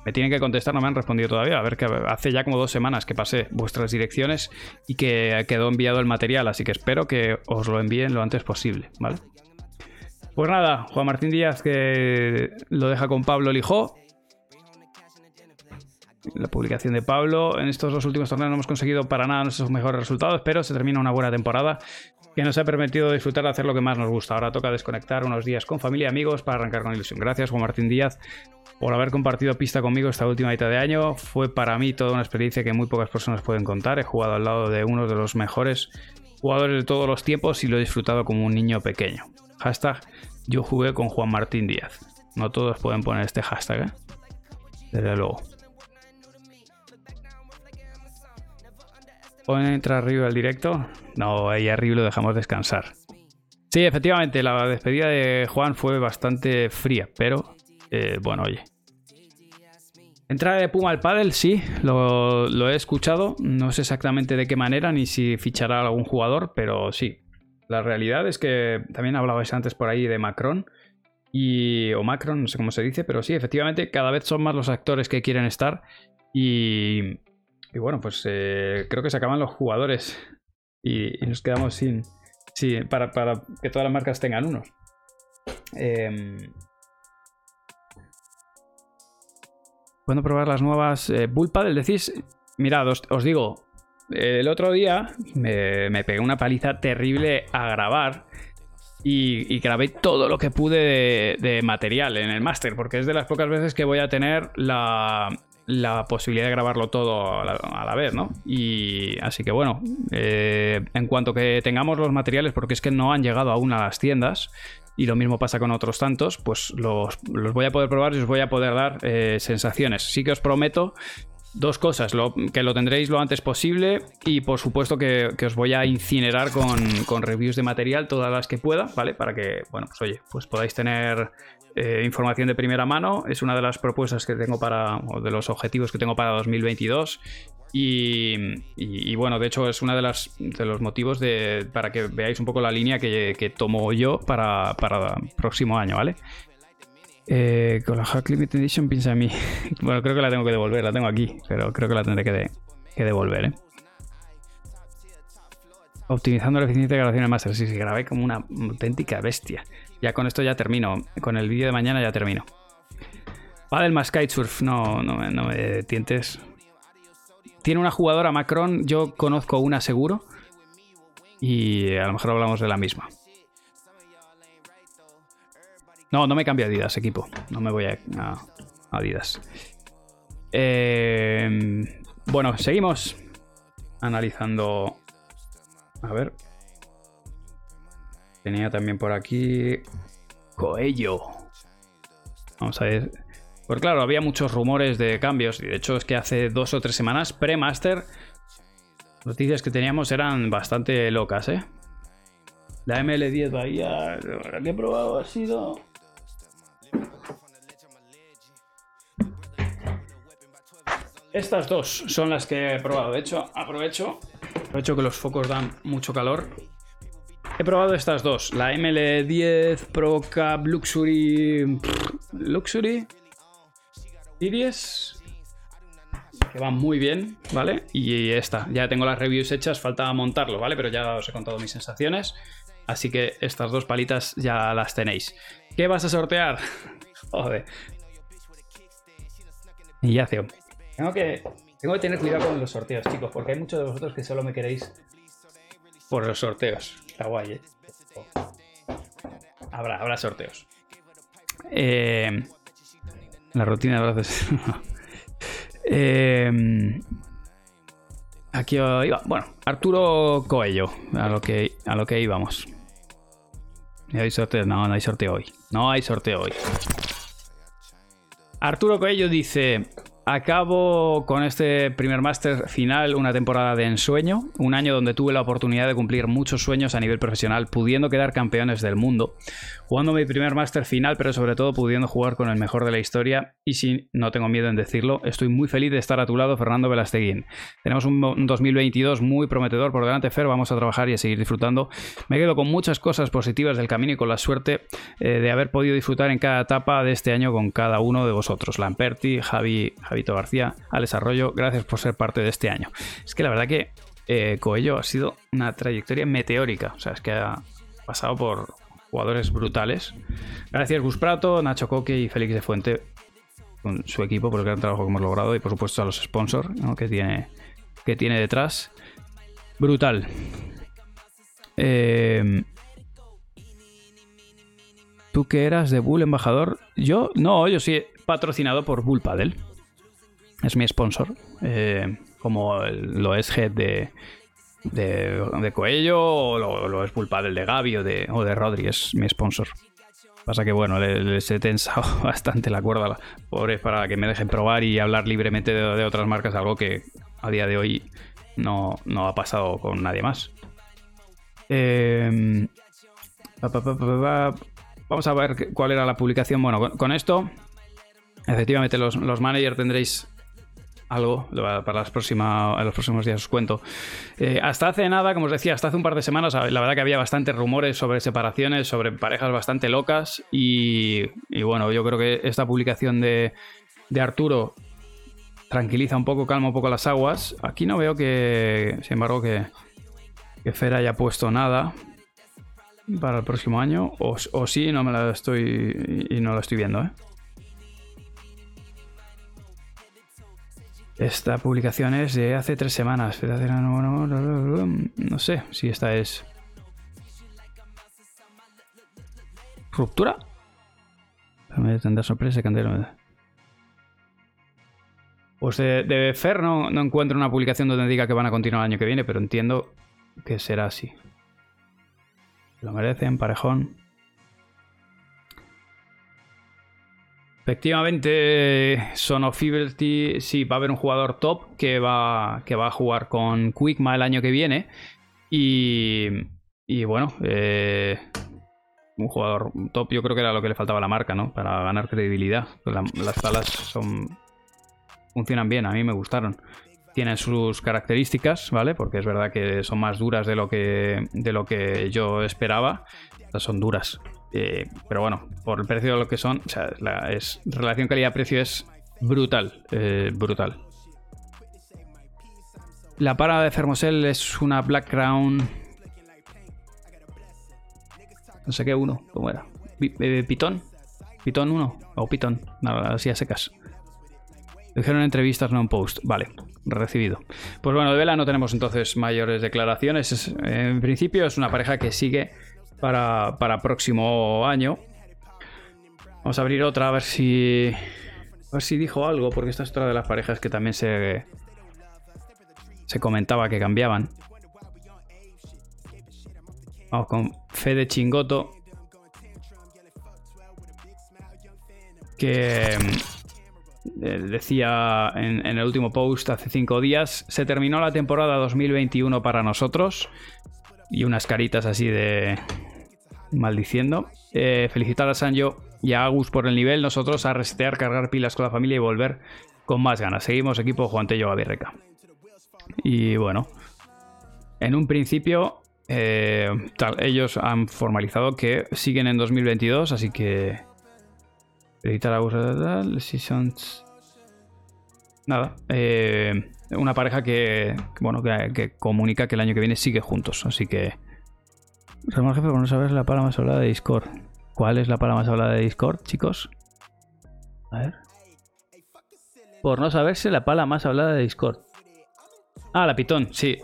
me tienen que contestar, no me han respondido todavía. A ver, que hace ya como dos semanas que pasé vuestras direcciones y que quedó enviado el material, así que espero que os lo envíen lo antes posible, ¿vale? Pues nada, Juan Martín Díaz que lo deja con Pablo Lijó. La publicación de Pablo. En estos dos últimos torneos no hemos conseguido para nada nuestros mejores resultados, pero se termina una buena temporada que nos ha permitido disfrutar de hacer lo que más nos gusta. Ahora toca desconectar unos días con familia y amigos para arrancar con ilusión. Gracias, Juan Martín Díaz, por haber compartido pista conmigo esta última mitad de año. Fue para mí toda una experiencia que muy pocas personas pueden contar. He jugado al lado de uno de los mejores jugadores de todos los tiempos y lo he disfrutado como un niño pequeño. Hashtag yo jugué con Juan Martín Díaz. No todos pueden poner este hashtag, ¿eh? Desde luego. ¿Pueden entrar arriba al directo? No, ahí arriba lo dejamos descansar. Sí, efectivamente, la despedida de Juan fue bastante fría, pero eh, bueno, oye. Entrada de Puma al pádel, sí, lo, lo, he escuchado. No sé exactamente de qué manera ni si fichará algún jugador, pero sí. La realidad es que también hablabais antes por ahí de Macron. Y, o Macron, no sé cómo se dice, pero sí, efectivamente, cada vez son más los actores que quieren estar. Y, y bueno, pues eh, creo que se acaban los jugadores y, nos quedamos sin. Sí, para, que todas las marcas tengan unos. Eh, ¿Puedo probar las nuevas eh, Bull Paddle? Decís, mirad, os, digo, el otro día me, pegué una paliza terrible a grabar y, y grabé todo lo que pude de, de, material en el máster, porque es de las pocas veces que voy a tener la, la posibilidad de grabarlo todo a la, vez, ¿no? Y así que bueno, eh, en cuanto que tengamos los materiales, porque es que no han llegado aún a las tiendas, y lo mismo pasa con otros tantos, pues los, los voy a poder probar y os voy a poder dar eh, sensaciones. Sí que os prometo Dos cosas, que lo tendréis lo antes posible y por supuesto que, que os voy a incinerar con, con reviews de material todas las que pueda, ¿vale? Para que, bueno, pues oye, pues podáis tener eh, información de primera mano. Es una de las propuestas que tengo para, o de los objetivos que tengo para 2022. Y, y- y, bueno, de hecho es uno de, de los motivos de, para que veáis un poco la línea que, que tomo yo para, para próximo año, ¿vale? Eh, con la Hack Limited Edition piensa en mí. bueno, creo que la tengo que devolver, la tengo aquí, pero creo que la tendré que, de- que devolver, ¿eh? Optimizando la eficiencia de grabación en Master. Sí, sí, grabé como una auténtica bestia. Ya con esto ya termino. Con el vídeo de mañana ya termino. Paddle más kitesurf. No, no, no me tientes. Tiene una jugadora Macron. Yo conozco una seguro. Y a lo mejor hablamos de la misma. No, no me cambio a Adidas, equipo. No me voy a, a Adidas. Eh, bueno, seguimos analizando. A ver. Tenía también por aquí. Coello. Vamos a ver. Pues claro, había muchos rumores de cambios. Y de hecho, es que hace dos o tres semanas, pre-master, noticias que teníamos eran bastante locas, ¿eh? La ML10 Bahía, la que he probado ha sido. Estas dos son las que he probado. De hecho, aprovecho, aprovecho que los focos dan mucho calor. He probado estas dos, la ML10 Pro Cap Luxury pff, Luxury Series que van muy bien, ¿vale? Y esta, ya tengo las reviews hechas, falta montarlo, ¿vale? Pero ya os he contado mis sensaciones, así que estas dos palitas ya las tenéis. ¿Qué vas a sortear? Joder. Y ya, tío. Tengo que, tengo que tener cuidado con los sorteos, chicos, porque hay muchos de vosotros que solo me queréis por los sorteos. Está guay, ¿eh? Habrá, sorteos. Eh, la rutina de brazos. Eh, aquí iba. Bueno, Arturo Coello, a lo que, a lo que íbamos. ¿Y ¿Hay sorteo? No, no hay sorteo hoy. No hay sorteo hoy. Arturo Coello dice: Acabo con este primer máster final una temporada de ensueño, un año donde tuve la oportunidad de cumplir muchos sueños a nivel profesional, pudiendo quedar campeones del mundo, jugando mi primer máster final, pero sobre todo pudiendo jugar con el mejor de la historia. Y si no tengo miedo en decirlo, estoy muy feliz de estar a tu lado, Fernando Velasteguín. Tenemos un un 2022 muy prometedor por delante, Fer. Vamos a trabajar y a seguir disfrutando. Me quedo con muchas cosas positivas del camino y con la suerte eh, de haber podido disfrutar en cada etapa de este año con cada uno de vosotros. Lamperti, Javi, Javito García, Alex Arroyo, gracias por ser parte de este año. Es que la verdad que eh, Coello ha sido una trayectoria meteórica. O sea, es que ha pasado por jugadores brutales. Gracias Gus Prato, Nacho Coque y Félix de Fuente con su equipo por el gran trabajo que hemos logrado y por supuesto a los sponsors ¿no? que, tiene, que tiene detrás. Brutal. Eh, ¿Tú que eras de Bull embajador? Yo, no, yo sí, patrocinado por Bull Paddle. Es mi sponsor. eh, como lo es Head de, de, de Coello o lo, lo es Paddle de Gaby o de, Rodri, es mi sponsor. Pasa que bueno, le- les he tensado bastante la cuerda, pobres, para que me dejen probar y hablar libremente de, otras marcas, algo que a día de hoy no, no ha pasado con nadie más. Pa. Vamos a ver cuál era la publicación. Bueno, con, con esto, efectivamente, los, los managers tendréis algo para los próximos días os cuento. Eh, hasta hace nada, como os decía, hasta hace un par de semanas, la verdad que había bastantes rumores sobre separaciones, sobre parejas bastante locas. Y, y bueno, yo creo que esta publicación de, de Arturo tranquiliza un poco, calma un poco las aguas. Aquí no veo que, sin embargo, que, que Fer haya puesto nada para el próximo año. O, o sí, no me la estoy. y no lo estoy viendo, ¿eh? Esta publicación es de hace tres semanas. No sé si esta es. ¿Ruptura? Me tendrá sorpresa, Candelo. Pues de, de Fer no, no encuentro una publicación donde diga que van a continuar el año que viene, pero entiendo que será así. Lo merecen, parejón. Efectivamente, Son of sí, va a haber un jugador top que va, que va a jugar con Quickma el año que viene. Y, y bueno, eh, un jugador top yo creo que era lo que le faltaba a la marca, ¿no? Para ganar credibilidad. La- las palas son funcionan bien, a mí me gustaron. Tienen sus características, ¿vale? Porque es verdad que son más duras de lo que, de lo que yo esperaba. Son duras. Eh, pero bueno, por el precio de lo que son, o sea, la es, relación calidad-precio es brutal. eh, brutal. La para de Fermosel es una Black Crown. No sé qué uno, ¿cómo era? Pi- ¿Pitón? ¿Pitón 1? O Pitón, nada, así a secas. Dijeron en entrevistas, no en post. Vale, recibido. Pues bueno, de Vela no tenemos entonces mayores declaraciones. Es- en principio es una pareja que sigue para, para próximo año. Vamos a abrir otra a ver si. A ver si dijo algo, porque esta es otra de las parejas que también se. Se comentaba que cambiaban. Vamos con Fede Chingoto. Que mm, eh, decía en, en el último post hace cinco días: se terminó la temporada 2021 para nosotros. Y unas caritas así de. Maldiciendo. Eh, felicitar a Sanjo y a Agus por el nivel. Nosotros a resetear, cargar pilas con la familia y volver con más ganas. Seguimos equipo Juan Tello Gavirreca. Y bueno, en un principio, eh, tal, ellos han formalizado que siguen en 2022, así que. Editar a Seasons. Nada. eh, una pareja que, bueno, que comunica que el año que viene sigue juntos, así que. Ramón Jefe, por no saber la pala más hablada de Discord. ¿Cuál es la pala más hablada de Discord, chicos? A ver. Por no saberse la pala más hablada de Discord. Ah, la pitón, sí.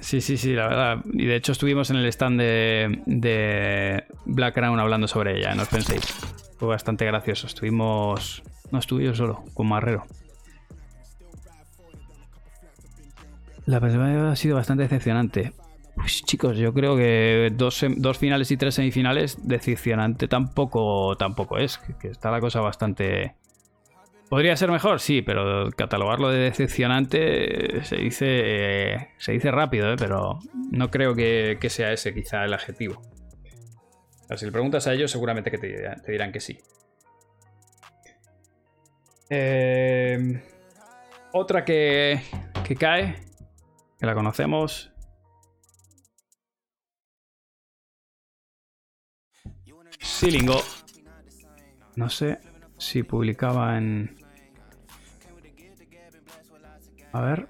Sí, sí, sí, la verdad. Y de hecho estuvimos en el stand de, de Black Crown hablando sobre ella, no os penséis. Fue bastante gracioso. Estuvimos... No estuve yo solo, con Marrero. La presentación ha sido bastante decepcionante. Pues chicos, yo creo que dos, finales y tres semifinales decepcionante tampoco, tampoco es. Que, está la cosa bastante... ¿Podría ser mejor? Sí, pero catalogarlo de decepcionante se dice, se dice rápido, ¿eh? pero no creo que, sea ese quizá el adjetivo. Si le preguntas a ellos, seguramente que te, dirán- que sí. Eh, otra que cae, que la conocemos. Silingo. No sé si publicaba en... A ver.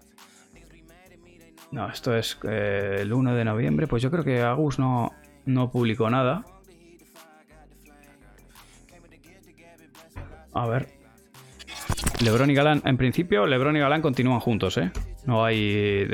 No, esto es eh, el 1 de noviembre. Pues yo creo que Agus no, no publicó nada. A ver. Lebron y Galán, en principio, Lebron y Galán continúan juntos, ¿eh? No hay.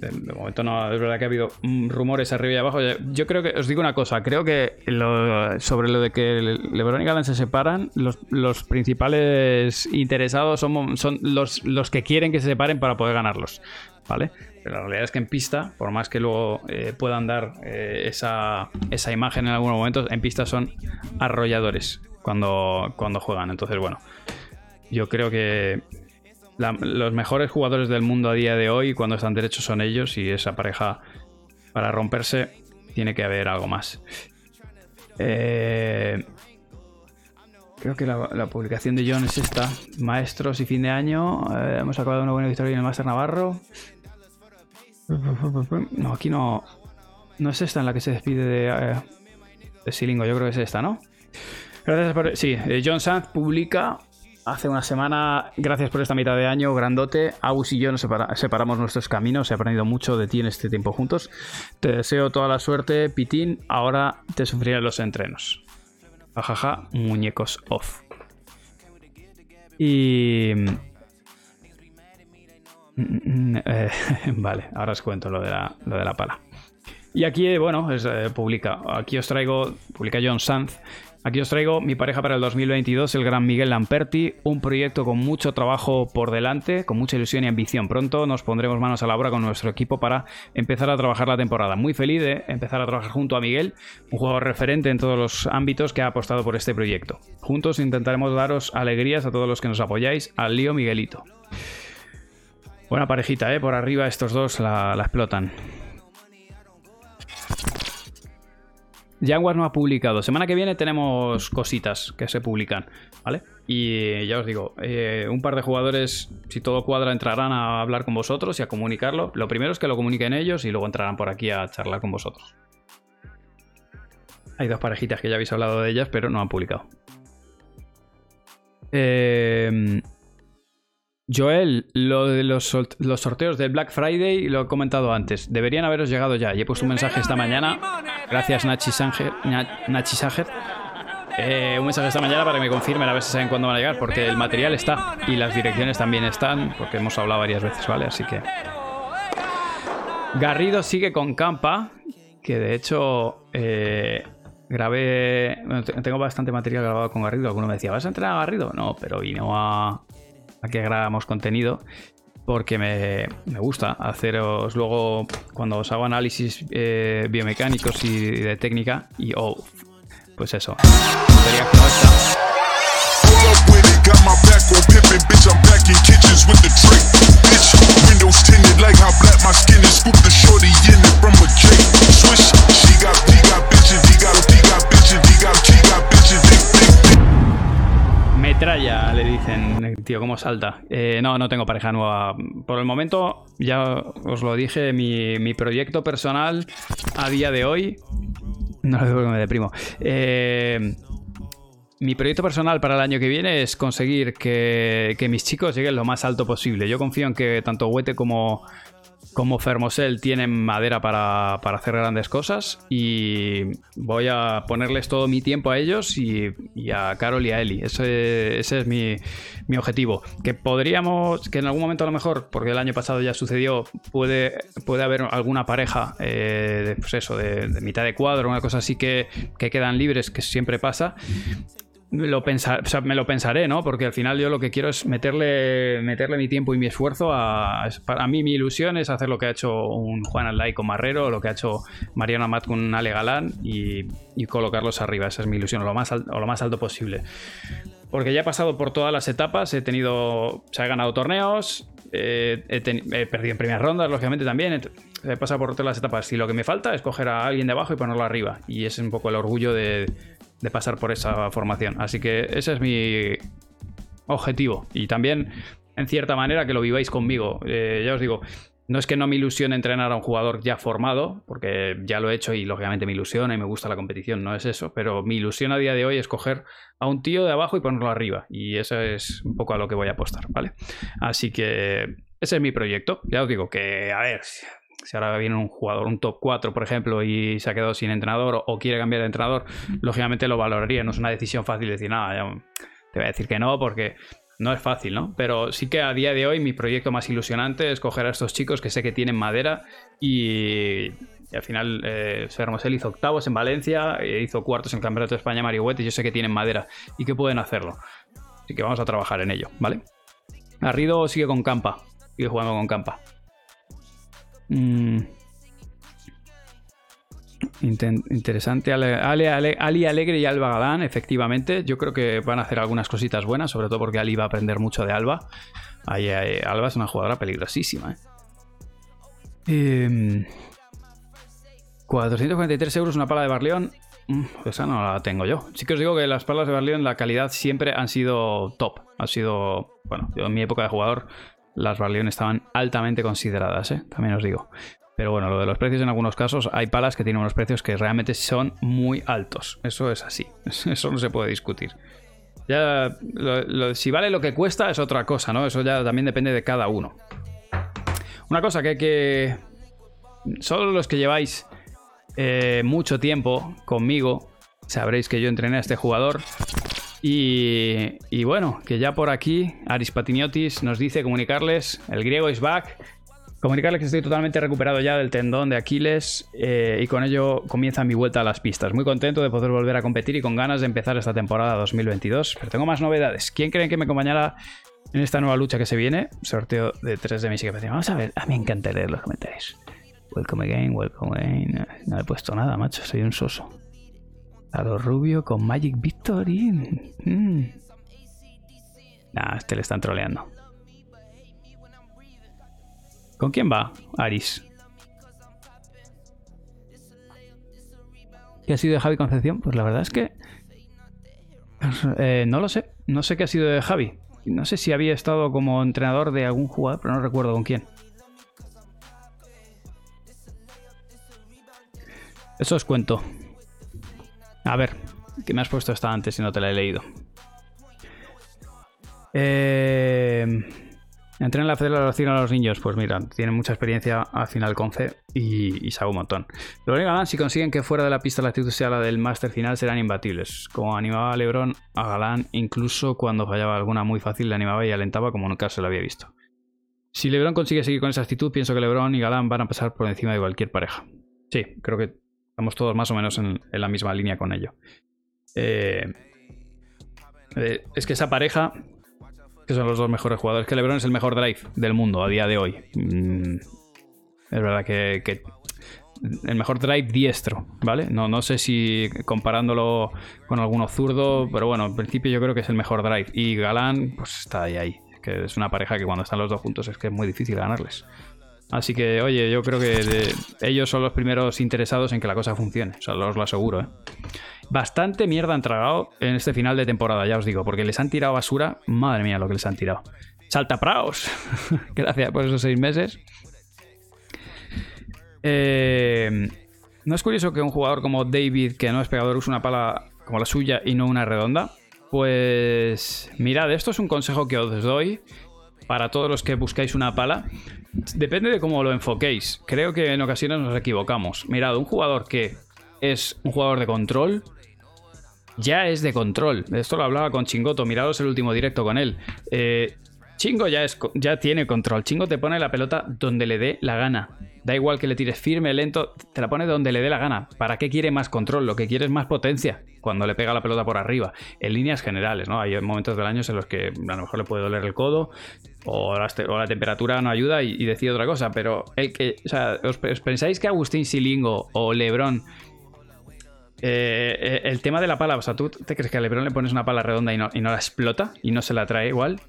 De- momento no. Es verdad que ha habido mm, rumores arriba y abajo. Yo- creo que. Os digo una cosa. Creo que lo- sobre lo de que Le- Lebron y Galán se separan, los, los principales interesados son, son los, los que quieren que se separen para poder ganarlos. ¿Vale? Pero la realidad es que en pista, por más que luego eh, puedan dar eh, esa, esa imagen en algunos momentos, en pista son arrolladores cuando, cuando juegan. Entonces, bueno, yo creo que los mejores jugadores del mundo a día de hoy, cuando están derechos, son ellos. Y esa pareja, para romperse, tiene que haber algo más. Eh, creo que la, la publicación de John es esta: Maestros y fin de año. Eh, hemos acabado una buena victoria en el Master Navarro. No, aquí no. No es esta en la que se despide de, eh, de Silingo, yo creo que es esta, ¿no? Gracias por. Sí, eh, John Sanz publica hace una semana. Gracias por esta mitad de año, grandote. Agus y yo nos separa- separamos nuestros caminos. He aprendido mucho de ti en este tiempo juntos. Te deseo toda la suerte, Pitín. Ahora te sufriré los entrenos. Ajaja, muñecos off. Y. Vale, ahora os cuento lo de la, lo de la pala. Y aquí, bueno, eh, publica. Aquí os traigo, publica John Sanz. Aquí os traigo mi pareja para el 2022, el gran Miguel Lamperti, un proyecto con mucho trabajo por delante, con mucha ilusión y ambición. Pronto nos pondremos manos a la obra con nuestro equipo para empezar a trabajar la temporada. Muy feliz de empezar a trabajar junto a Miguel, un jugador referente en todos los ámbitos que ha apostado por este proyecto. Juntos intentaremos daros alegrías a todos los que nos apoyáis. Al lío Miguelito. Buena parejita, ¿eh? Por arriba estos dos la, la explotan. Jaguar no ha publicado. Semana que viene tenemos cositas que se publican, ¿vale? Y ya os digo, eh, un par de jugadores, si todo cuadra, entrarán a hablar con vosotros y a comunicarlo. Lo primero es que lo comuniquen ellos y luego entrarán por aquí a charlar con vosotros. Hay dos parejitas que ya habéis hablado de ellas, pero no han publicado. Eh, Joel, lo de los, sorteos del Black Friday lo he comentado antes. Deberían haberos llegado ya. Y he puesto un mensaje esta mañana. Gracias, Nachi Sanger. Eh, un mensaje esta mañana para que me confirmen a ver si saben cuándo van a llegar. Porque el material está. Y las direcciones también están. Porque hemos hablado varias veces, ¿vale? Así que. Garrido sigue con Campa. Que de hecho. Eh, grabé. tengo bastante material grabado con Garrido. Alguno me decía, ¿vas a entrar a Garrido? No, pero vino a que grabamos contenido porque me, gusta haceros luego cuando os hago análisis eh, biomecánicos y de técnica y oh, pues eso. Metralla, le dicen, tío, ¿cómo salta? Eh, no, no tengo pareja nueva. Por el momento, ya os lo dije, mi, proyecto personal a día de hoy. No lo digo que me deprimo. Eh, mi proyecto personal para el año que viene es conseguir que, que, mis chicos lleguen lo más alto posible. Yo confío en que tanto Huete como, como Fermosel tienen madera para, hacer grandes cosas y voy a ponerles todo mi tiempo a ellos y, a Carol y a Eli. Ese, es mi, objetivo. Que podríamos, que en algún momento a lo mejor, porque el año pasado ya sucedió, puede, puede haber alguna pareja, eh, de, pues eso, de, mitad de cuadro, una cosa así que, que quedan libres, que siempre pasa lo me lo pensaré, ¿no? Porque al final yo lo que quiero es meterle, meterle mi tiempo y mi esfuerzo a, Para mí mi ilusión es hacer lo que ha hecho un Juan Alday con Marrero, lo que ha hecho Mariano Amat con Ale Galán y, colocarlos arriba. Esa es mi ilusión, lo más, o lo más alto posible. Porque ya he pasado por todas las etapas, he tenido... Se he ganado torneos, he, perdido en primeras rondas, lógicamente también. He, pasado por todas las etapas y lo que me falta es coger a alguien de abajo y ponerlo arriba. Y es un poco el orgullo de de pasar por esa formación. Así que ese es mi objetivo. Y también, en cierta manera, que lo viváis conmigo. Eh, ya os digo, no es que no me ilusione entrenar a un jugador ya formado, porque ya lo he hecho y lógicamente me ilusiona y me gusta la competición, no es eso, pero mi ilusión a día de hoy es coger a un tío de abajo y ponerlo arriba. Y eso es un poco a lo que voy a apostar, ¿vale? Así que ese es mi proyecto. Ya os digo que, a ver, si ahora viene un jugador, un top 4, por ejemplo, y se ha quedado sin entrenador o, quiere cambiar de entrenador, lógicamente lo valoraría. No es una decisión fácil decir, nada, te voy a decir que no, porque no es fácil, ¿no? Pero sí que a día de hoy mi proyecto más ilusionante es coger a estos chicos que sé que tienen madera y, al final eh, Sermosel hizo octavos en Valencia, e hizo cuartos en el Campeonato de España Marihuete y yo sé que tienen madera y que pueden hacerlo. Así que vamos a trabajar en ello, ¿vale? Arrido sigue con Campa, sigue jugando con Campa. Mm. interesante. Ali, Alegre y Alba Galán, efectivamente. Yo creo que van a hacer algunas cositas buenas, sobre todo porque Ali va a aprender mucho de Alba. Alba es una jugadora peligrosísima. 443 em, euros una pala de Barleón. Mm, esa no la tengo yo. Sí que os digo que las palas de Barleón, la calidad siempre han sido top. Ha sido, bueno, en mi época de jugador las Barleón estaban altamente consideradas, ¿eh? también os digo. Pero bueno, lo de los precios en algunos casos, hay palas que tienen unos precios que realmente son muy altos. Eso es así. Eso no se puede discutir. Ya, si vale lo que cuesta es otra cosa, ¿no? Eso ya también depende de cada uno. Una cosa que hay que... Solo los que lleváis eh, mucho tiempo conmigo sabréis que yo entrené a este jugador y, bueno, que ya por aquí Aris Patiniotis nos dice comunicarles, el griego is back Comunicarles que estoy totalmente recuperado ya del tendón de Aquiles eh, y con ello comienza mi vuelta a las pistas. Muy contento de poder volver a competir y con ganas de empezar esta temporada 2022. Pero tengo más novedades. ¿Quién creen que me acompañará en esta nueva lucha que se viene? Sorteo de tres de mis equipos. Vamos a ver, a mí me encanta leer los comentarios. Welcome again, welcome again. No he puesto nada, macho, soy un soso. A lo rubio con Magic Victory. Mm. Nah, este le están troleando. ¿Con quién va Aris? ¿Qué ha sido de Javi Concepción? Pues la verdad es que... eh, no lo sé. No sé qué ha sido de Javi. No sé si había estado como entrenador de algún jugador, pero no recuerdo con quién. Eso os cuento. A ver, que me has puesto esta antes y no te la he leído. Eh, entré en la Federación a los Niños. Pues mira, tienen mucha experiencia al final con C y, y sabe un montón. Lo Galán, si consiguen que fuera de la pista la actitud sea la del máster final, serán imbatibles. Como animaba a Lebron, a Galán, incluso cuando fallaba alguna muy fácil, le animaba y alentaba como nunca se lo había visto. Si Lebron consigue seguir con esa actitud, pienso que Lebron y Galán van a pasar por encima de cualquier pareja. Sí, creo que estamos todos más o menos en, la misma línea con ello. Eh, eh, es que esa pareja, que son los dos mejores jugadores, que LeBron es el mejor drive del mundo a día de hoy. Mm, es verdad que, que el mejor drive diestro, ¿vale? No, no sé si comparándolo con alguno zurdo, pero bueno, en principio yo creo que es el mejor drive. Y Galán, pues está ahí, ahí. Que es una pareja que cuando están los dos juntos es que es muy difícil ganarles. Así que, oye, yo creo que ellos son los primeros interesados en que la cosa funcione. Os lo aseguro, ¿eh? Bastante mierda han tragado en este final de temporada, ya os digo, porque les han tirado basura. Madre mía, lo que les han tirado. Salta Praos. Gracias por esos seis meses. Eh, ¿No es curioso que un jugador como David, que no es pegador, use una pala como la suya y no una redonda? Pues mirad, esto es un consejo que os doy para todos los que buscáis una pala. Depende de cómo lo enfoquéis. Creo que en ocasiones nos equivocamos. Mirad, un jugador que es un jugador de control, ya es de control. Esto lo hablaba con Chingoto. Mirados el último directo con él. Eh, Chingo ya, es, ya tiene control. Chingo te pone la pelota donde le dé la gana. Da igual que le tires firme, lento, te la pone donde le dé la gana. ¿Para qué quiere más control? Lo que quiere es más potencia cuando le pega la pelota por arriba. En líneas generales, ¿no? Hay momentos del año en los que a lo mejor le puede doler el codo o la, temperatura no ayuda y, decide otra cosa. Pero el que, o sea, ¿os, pensáis que Agustín Silingo o Lebron eh, eh, el tema de la pala, o sea, ¿tú te crees que a Lebron le pones una pala redonda y no la explota y no se la trae igual?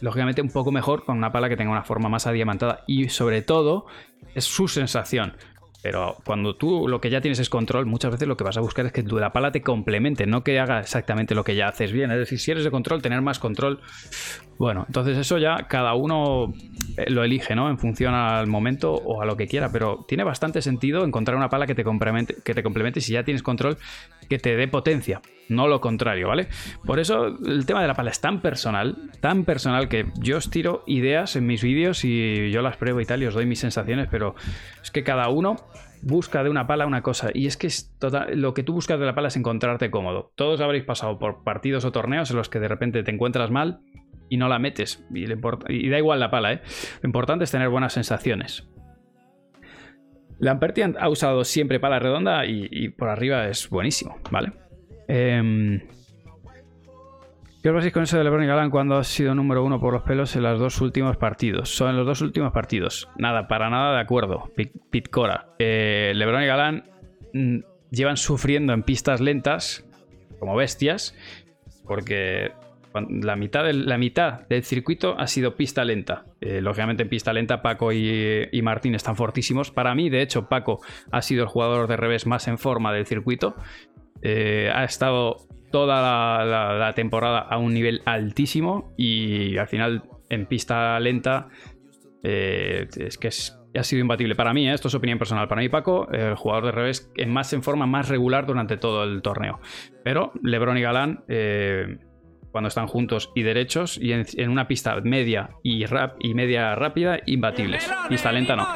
Lógicamente un poco mejor con una pala que tenga una forma más adiamantada y sobre todo es su sensación. Pero cuando tú lo que ya tienes es control, muchas veces lo que vas a buscar es que tu- la pala te complemente, no que haga exactamente lo que ya haces bien. Es decir, si eres de control, tener más control. Bueno, entonces eso ya cada uno eh, lo elige, ¿no? En función al momento o a lo que quiera. Pero tiene bastante sentido encontrar una pala que te complemente, que te complemente si ya tienes control, que te dé potencia. No lo contrario, ¿vale? Por eso el tema de la pala es tan personal, tan personal que yo os tiro ideas en mis vídeos y yo las pruebo y tal y os doy mis sensaciones, pero es que cada uno busca de una pala una cosa y es que es total- lo que tú buscas de la pala es encontrarte cómodo. Todos habréis pasado por partidos o torneos en los que de repente te encuentras mal y no la metes y, y da igual la pala, ¿eh? Lo importante es tener buenas sensaciones. Lampertian ha usado siempre pala redonda y, por arriba es buenísimo, ¿vale? Em, ¿Qué os pasáis con eso de LeBron y Galán cuando ha sido número uno por los pelos en los dos últimos partidos? Son los dos últimos partidos. Nada, para nada de acuerdo. Pit, Pit Cora. Eh, LeBron y Galán mm, llevan sufriendo en pistas lentas como bestias porque la mitad del, la mitad del circuito ha sido pista lenta. Eh, lógicamente en pista lenta Paco y, Martín están fortísimos. Para mí, de hecho, Paco ha sido el jugador de revés más en forma del circuito. Eh, ha estado toda la, temporada a un nivel altísimo y al final en pista lenta eh, es que es- ha sido imbatible. Para mí, esto es opinión personal. Para mí, Paco, el jugador de revés en más en forma más regular durante todo el torneo. Pero Lebron y Galán, cuando están juntos y derechos, y en, una pista media y, rap, y media rápida, imbatibles. Pista lenta no.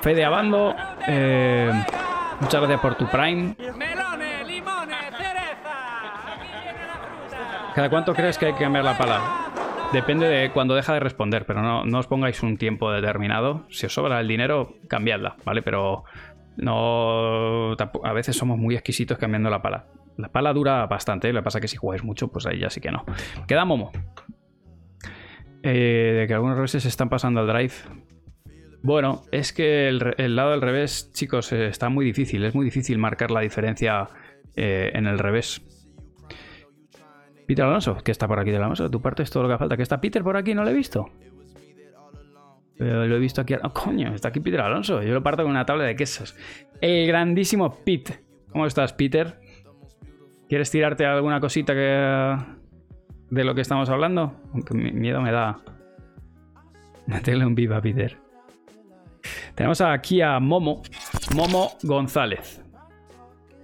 Fede Abando, eh, muchas gracias por tu Prime. ¿Cada cuánto crees que hay que cambiar la pala? Depende de cuando deja de responder, pero no, no os pongáis un tiempo determinado. Si os sobra el dinero, cambiadla, ¿vale? Pero no. A veces somos muy exquisitos cambiando la pala. La pala dura bastante, lo que pasa es que si jugáis mucho, pues ahí ya sí que no. Queda Momo. Eh, de que algunos reveses se están pasando al drive. Bueno, es que el, lado del revés, chicos, eh, está muy difícil. Es muy difícil marcar la diferencia eh, en el revés. Peter Alonso, que está por aquí del Alonso. Tu parte es todo lo que falta. ¿Que está Peter por aquí? No lo he visto. Pero lo he visto aquí. ¡Oh, coño! Está aquí Peter Alonso. Yo lo parto con una tabla de quesos. El grandísimo Pete. ¿Cómo estás, Peter? ¿Quieres tirarte alguna cosita que de lo que estamos hablando? Aunque mi- miedo me da. Meterle un viva Peter. Tenemos aquí a Momo. Momo González.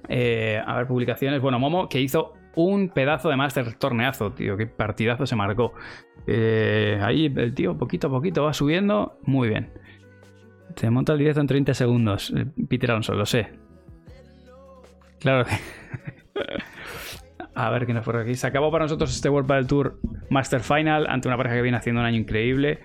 Eh, a ver, publicaciones. Bueno, Momo que hizo un pedazo de Master Torneazo, tío. Qué partidazo se marcó. Eh, ahí el tío poquito a poquito va subiendo. Muy bien. Se monta el directo en 30 segundos. Eh, Peter Alonso, lo sé. Claro que. A ver qué nos por aquí. Se acabó para nosotros este World Padel Tour Master Final ante una pareja que viene haciendo un año increíble.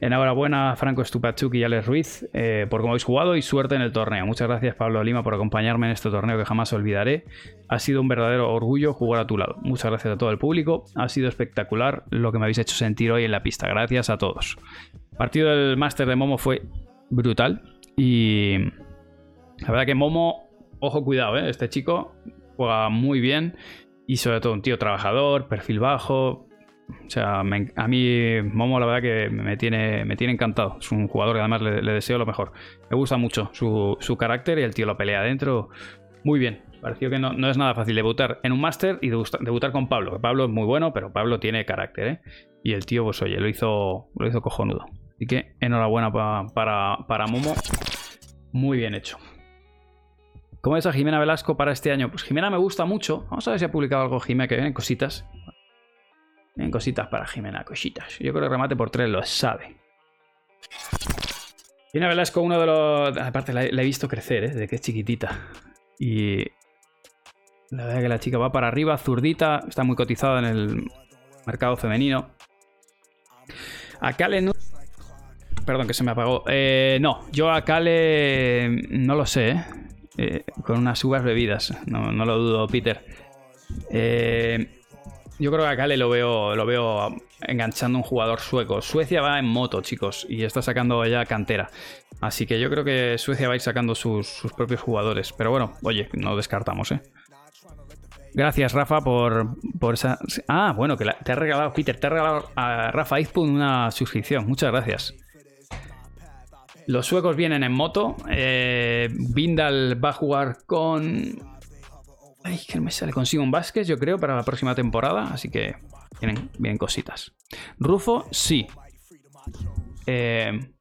Enhorabuena Franco Stupachuk y Alex Ruiz eh, por cómo habéis jugado y suerte en el torneo. Muchas gracias Pablo Lima por acompañarme en este torneo que jamás olvidaré. Ha sido un verdadero orgullo jugar a tu lado. Muchas gracias a todo el público. Ha sido espectacular lo que me habéis hecho sentir hoy en la pista. Gracias a todos. El partido del Master de Momo fue brutal y la verdad que Momo, ojo cuidado, ¿eh? este chico juega muy bien y sobre todo un tío trabajador, perfil bajo, o sea, a mí Momo la verdad que me tiene, me tiene encantado. Es un jugador que además le, deseo lo mejor. Me gusta mucho su, su carácter y el tío lo pelea adentro. Muy bien. Pareció que no, no es nada fácil debutar en un máster y debutar, con Pablo. Pablo es muy bueno, pero Pablo tiene carácter, ¿eh? Y el tío, pues oye, lo hizo, lo hizo cojonudo. Así que enhorabuena pa- para, para Momo. Muy bien hecho. ¿Cómo es a Jimena Velasco para este año? Pues Jimena me gusta mucho. Vamos a ver si ha publicado algo Jimena, que vienen cositas. En cositas para Jimena, cositas. Yo creo que remate por tres lo sabe. Jimena Velasco, uno de los. Aparte, la, la he visto crecer, ¿eh? Desde que es chiquitita. Y. La verdad que la chica va para arriba, zurdita, está muy cotizada en el mercado femenino. A Kale no. Perdón, que se me apagó. Eh, no, yo a Kale no lo sé, ¿eh? Eh, con unas uvas bebidas. No, no lo dudo, Peter. Eh, yo creo que a Kale lo veo, lo veo enganchando un jugador sueco. Suecia va en moto, chicos, y está sacando ya cantera. Así que yo creo que Suecia va a ir sacando sus, sus propios jugadores. Pero bueno, oye, no descartamos, ¿eh? Gracias, Rafa, por, por esa. Ah, bueno, que te ha regalado, Peter, te ha regalado a Rafa Izpun una suscripción. Muchas gracias. Los suecos vienen en moto. Eh, Vindal va a jugar con. Ay, que no me sale. Con Simon Vázquez, yo creo, para la próxima temporada. Así que vienen, vienen cositas. Rufo, sí. Eh,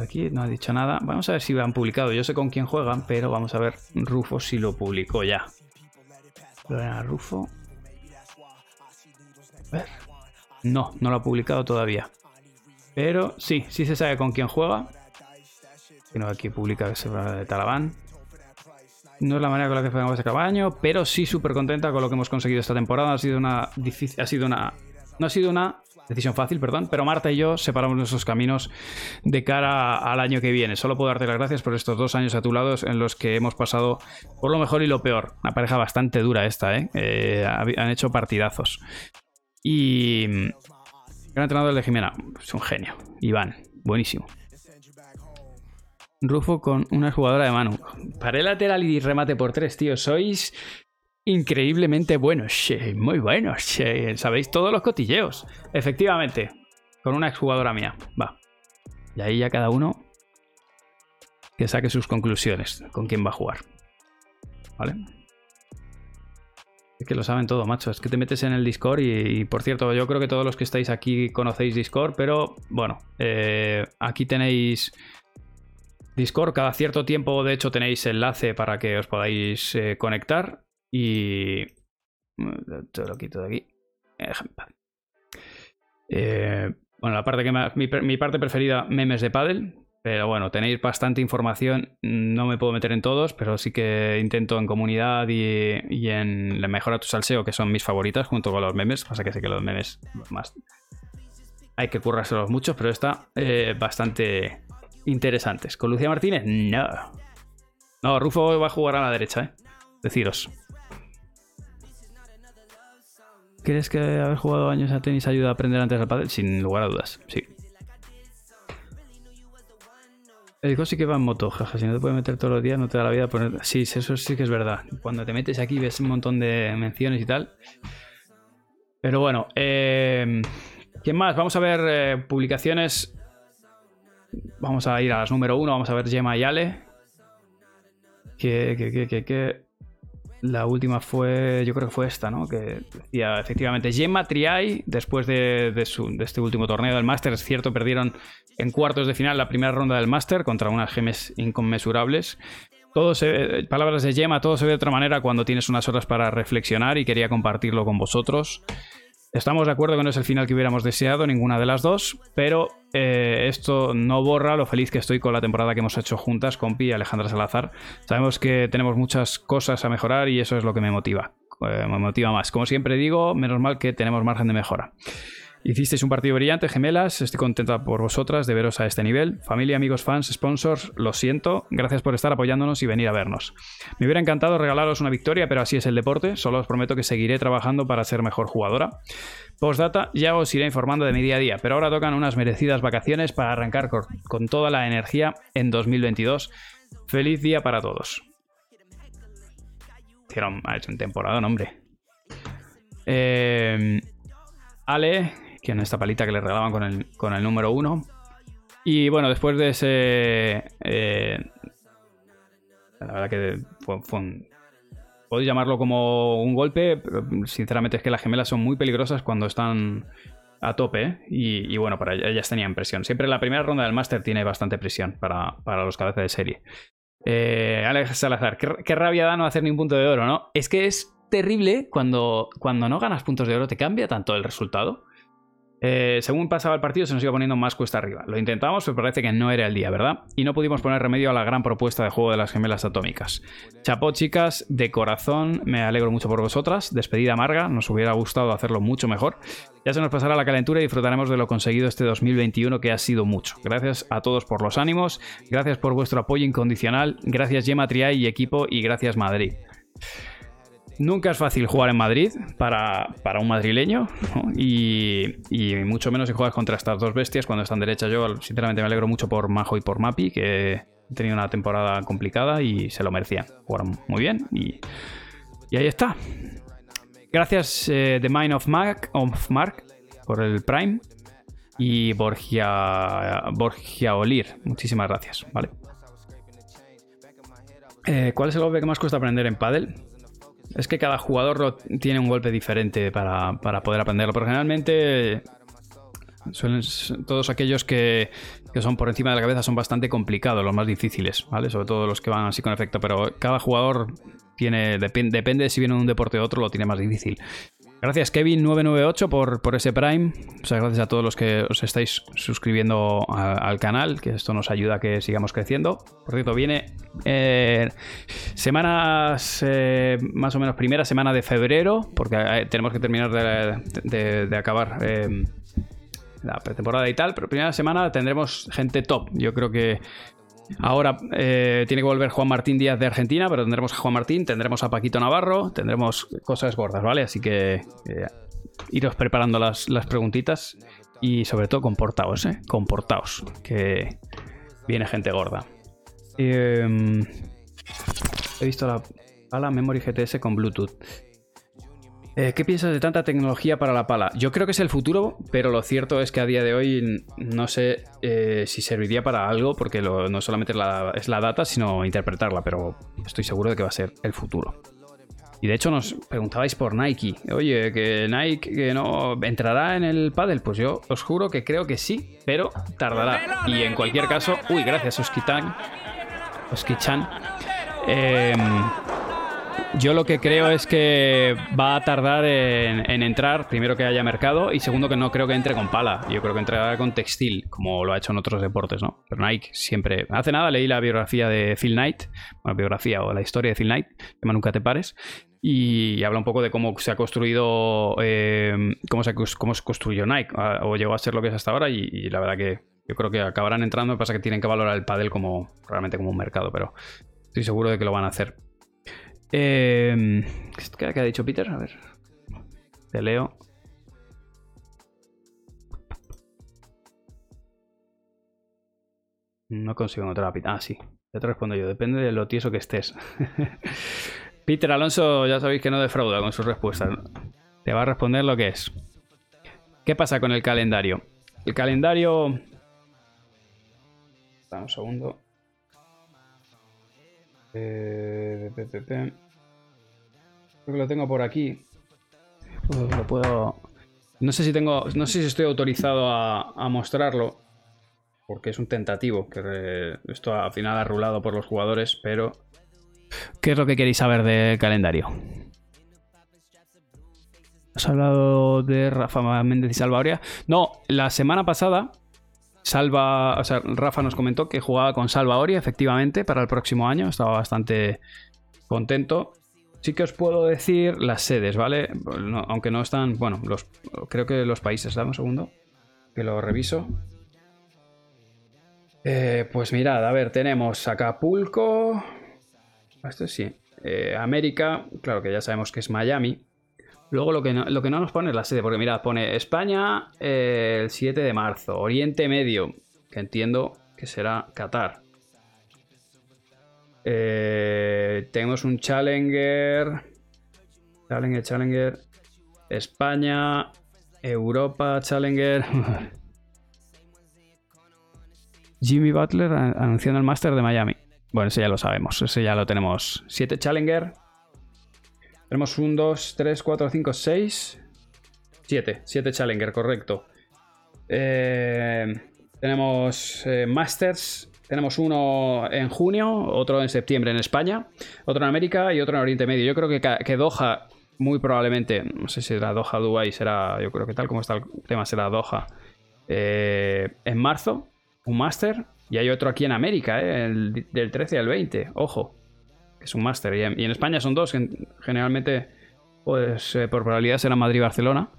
aquí no ha dicho nada. Vamos a ver si lo han publicado. Yo sé con quién juegan, pero vamos a ver Rufo si lo publicó ya. Lorena Rufo. A ver. No, no lo ha publicado todavía. Pero sí, sí se sabe con quién juega. Tengo aquí publica que se va de Talabán. No es la manera con la que jugamos este año, pero sí súper contenta con lo que hemos conseguido esta temporada. Ha sido una ha sido una, no ha sido una decisión fácil, perdón, pero Marta y yo separamos nuestros caminos de cara al año que viene. Solo puedo darte las gracias por estos dos años a tu lado en los que hemos pasado por lo mejor y lo peor. Una pareja bastante dura esta, ¿eh? Eh, han hecho partidazos. Y gran entrenador de Jimena, es un genio. Iván, buenísimo. Rufo con una jugadora de mano. Paré lateral y remate por tres, tío. Sois increíblemente buenos. muy buenos. Sabéis todos los cotilleos. Efectivamente. Con una exjugadora mía. Va. Y ahí ya cada uno que saque sus conclusiones con quién va a jugar. ¿Vale? Es que lo saben todo, macho. Es que te metes en el Discord y, por cierto, yo creo que todos los que estáis aquí conocéis Discord, pero bueno, eh, aquí tenéis Discord. Cada cierto tiempo, de hecho, tenéis enlace para que os podáis eh, conectar y... Te lo quito de aquí. Eh, bueno, la parte que más, mi, mi, parte preferida, memes de paddle. Pero bueno, tenéis bastante información. No me puedo meter en todos, pero sí que intento en comunidad y, y en la mejora tu salseo, que son mis favoritas, junto con los memes. Pasa que sé que los memes más. Hay que currárselos mucho, pero está eh, bastante interesantes. ¿Con Lucía Martínez? No. No, Rufo va a jugar a la derecha, ¿eh? Deciros. ¿Crees que haber jugado años a tenis ayuda a aprender antes del pádel? Sin lugar a dudas, sí. El sí que va en moto, jaja. Si no te puedes meter todos los días, no te da la vida poner. Sí, eso sí que es verdad. Cuando te metes aquí ves un montón de menciones y tal. Pero bueno, eh, ¿quién más? Vamos a ver eh, publicaciones. Vamos a ir a las número uno. Vamos a ver Gemma y Ale. Que, que, que, que, que. La última fue, yo creo que fue esta, ¿no? Que decía efectivamente Gemma Triay, después de, su- este último torneo del Master, es cierto, perdieron en cuartos de final la primera ronda del Master contra unas gemes inconmensurables. Todo se, palabras de Gemma, todo se ve de otra manera cuando tienes unas horas para reflexionar y quería compartirlo con vosotros. Estamos de acuerdo que no es el final que hubiéramos deseado, ninguna de las dos, pero eh, esto no borra lo feliz que estoy con la temporada que hemos hecho juntas, con Pi y Alejandra Salazar. Sabemos que tenemos muchas cosas a mejorar y eso es lo que me motiva. eh, me motiva más. Como siempre digo, menos mal que tenemos margen de mejora. Hicisteis un partido brillante, gemelas. Estoy contenta por vosotras de veros a este nivel. Familia, amigos, fans, sponsors, lo siento. Gracias por estar apoyándonos y venir a vernos. Me hubiera encantado regalaros una victoria, pero así es el deporte. Solo os prometo que seguiré trabajando para ser mejor jugadora. Postdata, ya os iré informando de mi día a día, pero ahora tocan unas merecidas vacaciones para arrancar con, toda la energía en 2022. Feliz día para todos. Hicieron, ha hecho un temporada, hombre. Eh, Ale, que en esta palita que le regalaban con el, con el número uno. Y bueno, después de ese. eh, la verdad que fue, un. Podéis llamarlo como un golpe, sinceramente es que las gemelas son muy peligrosas cuando están a tope. ¿eh? Y, bueno, para ellas tenían presión. Siempre la primera ronda del máster tiene bastante presión para, para los cabezas de serie. Eh, Alex Salazar, qué, qué rabia da no hacer ni un punto de oro, ¿no? Es que es terrible cuando, cuando no ganas puntos de oro, te cambia tanto el resultado. Eh, según pasaba el partido, se nos iba poniendo más cuesta arriba. Lo intentamos, pero parece que no era el día, ¿verdad? Y no pudimos poner remedio a la gran propuesta de juego de las gemelas atómicas. Chapó, chicas, de corazón, me alegro mucho por vosotras. Despedida amarga, nos hubiera gustado hacerlo mucho mejor. Ya se nos pasará la calentura y disfrutaremos de lo conseguido este 2021, que ha sido mucho. Gracias a todos por los ánimos, gracias por vuestro apoyo incondicional, gracias Gemma Triay y equipo, y gracias Madrid. Nunca es fácil jugar en Madrid para, para un madrileño y, mucho menos si juegas contra estas dos bestias cuando están derechas. Yo sinceramente me alegro mucho por Majo y por Mapi que han tenido una temporada complicada y se lo merecían. Jugaron muy bien y, y ahí está. Gracias eh, The Mind of Mark, of Mark por el Prime y Borgia, Borgia Olir. Muchísimas gracias. Eh, ¿Cuál es el golpe que más cuesta aprender en Paddle? Es que cada jugador tiene un golpe diferente para, para poder aprenderlo, pero generalmente suelen todos aquellos que, que son por encima de la cabeza son bastante complicados, los más difíciles, ¿vale? Sobre todo los que van así con efecto, pero cada jugador tiene depen- depende de si viene de un deporte u otro, lo tiene más difícil. Gracias Kevin998 por, por ese Prime. Muchas gracias a todos los que os estáis suscribiendo al canal, que esto nos ayuda a que sigamos creciendo. Por cierto, viene eh, semanas, eh, más o menos primera semana de febrero, porque eh, tenemos que terminar de acabar eh, la pretemporada y tal, pero primera semana tendremos gente top. Yo creo que Ahora eh, tiene que volver Juan Martín Díaz de Argentina, pero tendremos a Juan Martín, tendremos a Paquito Navarro, tendremos cosas gordas, ¿vale? Así que eh, iros preparando las, las preguntitas y sobre todo comportaos, ¿eh? Comportaos, que viene gente gorda. Eh, he visto la pala Memory GTS con Bluetooth. Eh, ¿Qué piensas de tanta tecnología para la pala? Yo creo que es el futuro, pero lo cierto es que a día de hoy no sé eh, si serviría para algo, porque lo- no solamente es la, es la data, sino interpretarla, pero estoy seguro de que va a ser el futuro. Y de hecho nos preguntabais por Nike. Oye, que Nike que no entrará en el paddle. Pues yo os juro que creo que sí, pero tardará. Y en cualquier caso, uy, gracias Oskitan, Oskichan. Em, Yo lo que creo es que va a tardar en, en entrar, primero que haya mercado y segundo que no creo que entre con pala. Yo creo que entrará con textil, como lo ha hecho en otros deportes, ¿no? Pero Nike siempre... Hace nada leí la biografía de Phil Knight, bueno, biografía o la historia de Phil Knight, llama Nunca te pares, y habla un poco de cómo se ha construido, eh, cómo, se, cómo se construyó Nike, o llegó a ser lo que es hasta ahora, y, y la verdad que yo creo que acabarán entrando, pasa que tienen que valorar el pádel como realmente como un mercado, pero estoy seguro de que lo van a hacer. Eh, ¿qué, ha dicho Peter? A ver. Te leo. No consigo encontrar a Peter. Ah, sí. Ya te respondo yo. Depende de lo tieso que estés. Peter Alonso, ya sabéis que no defrauda con sus respuestas. Te va a responder lo que es. ¿Qué pasa con el calendario? El calendario. Dame un segundo. Eh. Creo que lo tengo por aquí. Pues lo puedo. No sé si tengo. No sé si estoy autorizado a, mostrarlo. Porque es un tentativo. Que eh, esto al final ha rulado por los jugadores. Pero. ¿Qué es lo que queréis saber del calendario? ¿Has hablado de Rafa Méndez y Salva Aurea? No, la semana pasada Salva, o sea, Rafa nos comentó que jugaba con Salva Oria, efectivamente, para el próximo año. Estaba bastante contento. Sí que os puedo decir las sedes, ¿vale? Aunque no están, bueno, los, creo que los países, dame un segundo, que lo reviso. Eh, pues mirad, a ver, tenemos Acapulco. Esto sí. eh, América, claro que ya sabemos que es Miami. Luego lo que, no, lo que no nos pone es la sede, porque mirad, pone España eh, el 7 de marzo, Oriente Medio, que entiendo que será Qatar. Eh, tenemos un Challenger, Challenger, Challenger, España, Europa, Challenger. Jimmy Butler anunciando el Master de Miami. Bueno, ese ya lo sabemos, ese ya lo tenemos. 7 Challenger, tenemos un 2, 3, 4, 5, 6. 7. 7 Challenger, correcto. Eh, tenemos eh, Masters. Tenemos uno en junio, otro en septiembre en España, otro en América y otro en Oriente Medio. Yo creo que, que Doha, muy probablemente, no sé si será Doha, Dubai, será, yo creo que tal como está el tema, será Doha. eh, en marzo, un Master. Y hay otro aquí en América, el- del 13 al 20. Ojo es un máster. Y en, España son dos, generalmente, pues eh, por probabilidad será Madrid-Barcelona.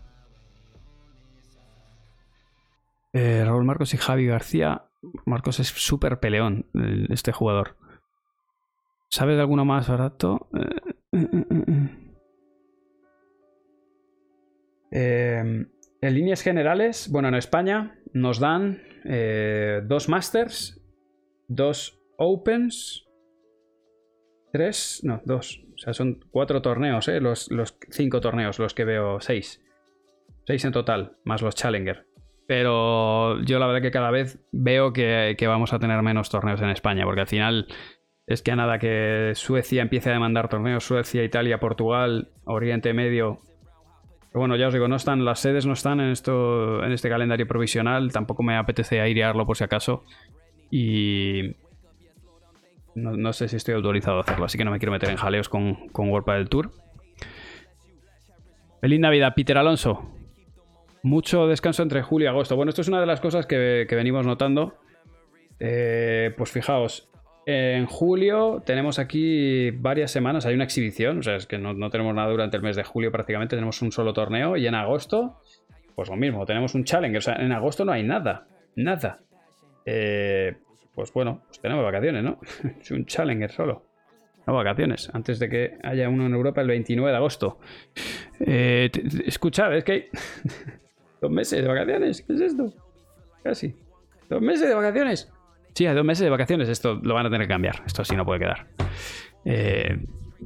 Eh, Raúl Marcos y Javi García. Marcos es súper peleón, el- este jugador. ¿Sabes de alguno más barato? Eh. Eh, en líneas generales, bueno, en España nos dan dos Masters, dos Opens, tres, no, dos. O sea, son cuatro torneos, ¿eh? Los, los cinco torneos, los que veo, seis. Seis en total, más los Challenger. Pero yo la verdad que cada vez veo que, que vamos a tener menos torneos en España, porque al final es que a nada que Suecia empiece a demandar torneos, Suecia, Italia, Portugal, Oriente Medio. Bueno, ya os digo, no están, las sedes no están en esto, en este calendario provisional. Tampoco me apetece airearlo por si acaso. Y no, no sé si estoy autorizado a hacerlo, así que no me quiero meter en jaleos con, con World del Tour. Feliz Navidad, Peter Alonso. Mucho descanso entre julio y agosto. Bueno, esto es una de las cosas que, que venimos notando. Eh, pues fijaos, en julio tenemos aquí varias semanas, hay una exhibición, o sea, es que no, no tenemos nada durante el mes de julio prácticamente, tenemos un solo torneo y en agosto, pues lo mismo, tenemos un challenge, o sea, en agosto no hay nada, nada. Eh, pues bueno, pues tenemos vacaciones, ¿no? es un challenger solo. No vacaciones, antes de que haya uno en Europa el 29 de agosto. Eh, escuchad, es que hay dos meses de vacaciones, ¿qué es esto? Casi. ¿Dos meses de vacaciones? Sí, hay dos meses de vacaciones. Esto lo van a tener que cambiar. Esto así no puede quedar. Eh,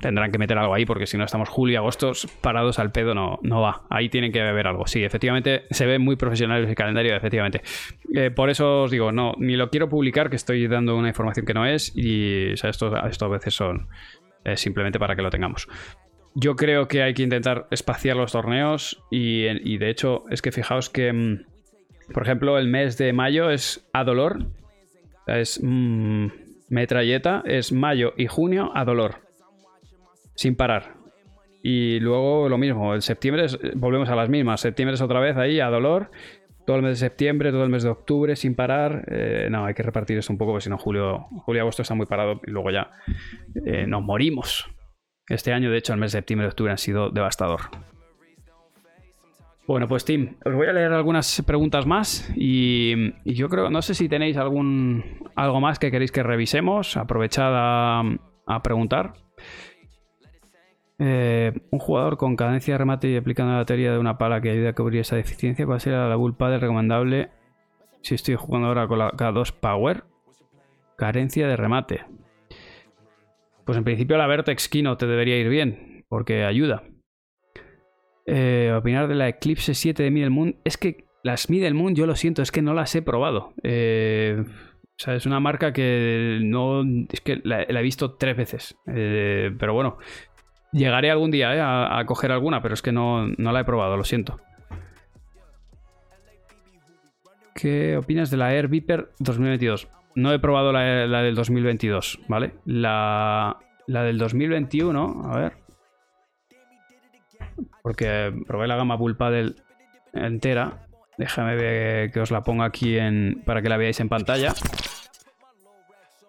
tendrán que meter algo ahí porque si no estamos julio y agosto parados al pedo no, no va. Ahí tienen que ver algo. Sí, efectivamente se ve muy profesional el calendario, efectivamente. Eh, por eso os digo, no, ni lo quiero publicar, que estoy dando una información que no es y o sea, esto, a veces son simplemente para que lo tengamos. Yo creo que hay que intentar espaciar los torneos y, y de hecho es que fijaos que, mm, por ejemplo, el mes de mayo es a dolor, es mm, metralleta, es mayo y junio a dolor. Sin parar. Y luego lo mismo, en septiembre volvemos a las mismas. Septiembre es otra vez ahí a dolor. Todo el mes de septiembre, todo el mes de octubre sin parar. Eh, no, hay que repartir esto un poco, porque si no, julio, julio agosto está muy parado y luego ya eh, nos morimos. Este año, de hecho, el mes de septiembre y octubre han sido devastador. Bueno, pues Tim, os voy a leer algunas preguntas más y, yo creo, no sé si tenéis algún algo más que queréis que revisemos. Aprovechad a preguntar. Eh, un jugador con cadencia de remate y aplicando la teoría de una pala que ayude a cubrir esa deficiencia, ¿cuál sería la bull paddle recomendable si estoy jugando ahora con la K2 Power? Carencia de remate. Pues en principio la Vertex Kino te debería ir bien, porque ayuda. Eh, opinar de la Eclipse 7 de Middle Moon. Es que las Middle Moon, yo lo siento, es que no las he probado. Eh, o sea, es una marca que no. Es que la, he visto tres veces. Pero bueno, llegaré algún día eh, a, coger alguna, pero es que no, no la he probado, lo siento. ¿Qué opinas de la Air Viper 2022? No he probado la, del 2022, ¿vale? La, la del 2021, a ver. Porque probé la gama Bull Paddle entera. Déjame ver que os la ponga aquí para que la veáis en pantalla.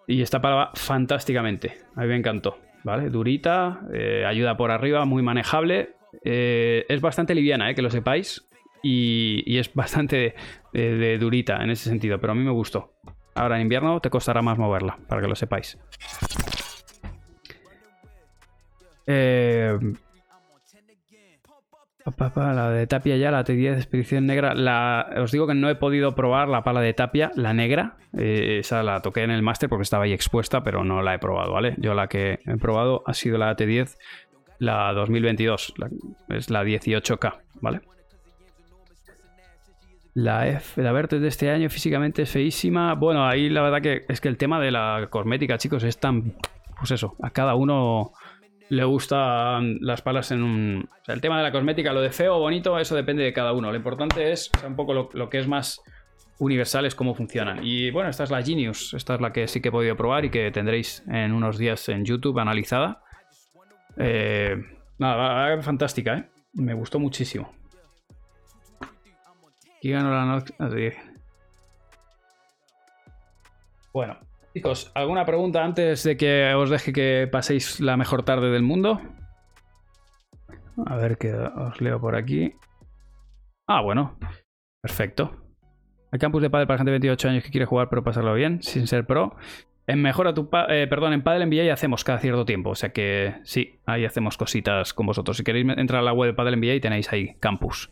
Y esta pala va fantásticamente. A mí me encantó. ¿Vale? Durita, eh, ayuda por arriba, muy manejable. Eh, es bastante liviana, eh, que lo sepáis. Y, es bastante de, de durita en ese sentido, pero a mí me gustó. Ahora en invierno te costará más moverla, para que lo sepáis. Eh, la de Tapia ya, la T10 Expedición Negra. La, os digo que no he podido probar la pala de Tapia, la negra. Eh, esa la toqué en el máster porque estaba ahí expuesta, pero no la he probado, ¿vale? Yo la que he probado ha sido la T10, la 2022. la- es la 18K, ¿vale? La F, la Vertex de este año físicamente feísima. Bueno, ahí la verdad que es que el tema de la cosmética, chicos, es tan. Pues eso, a cada uno le gustan las palas en un. El tema de la cosmética, lo de feo o bonito, eso depende de cada uno. Lo importante es o sea, un poco lo, que es más universal, es cómo funcionan. Y bueno, esta es la Genius. Esta es la que sí que he podido probar y que tendréis en unos días en YouTube analizada. Eh, nada, fantástica, ¿eh? Me gustó muchísimo. ¿Quién ganó la noche? Bueno, chicos, ¿alguna pregunta antes de que os deje que paséis la mejor tarde del mundo? A ver que os leo por aquí. Ah, bueno. Perfecto. El campus de Padel para gente de 28 años que quiere jugar pero pasarlo bien, sin ser pro. En Mejora tu eh, perdón, en Padel NBA hacemos cada cierto tiempo. O sea que sí, ahí hacemos cositas con vosotros. Si queréis entrar a la web de Padel NBA tenéis ahí campus.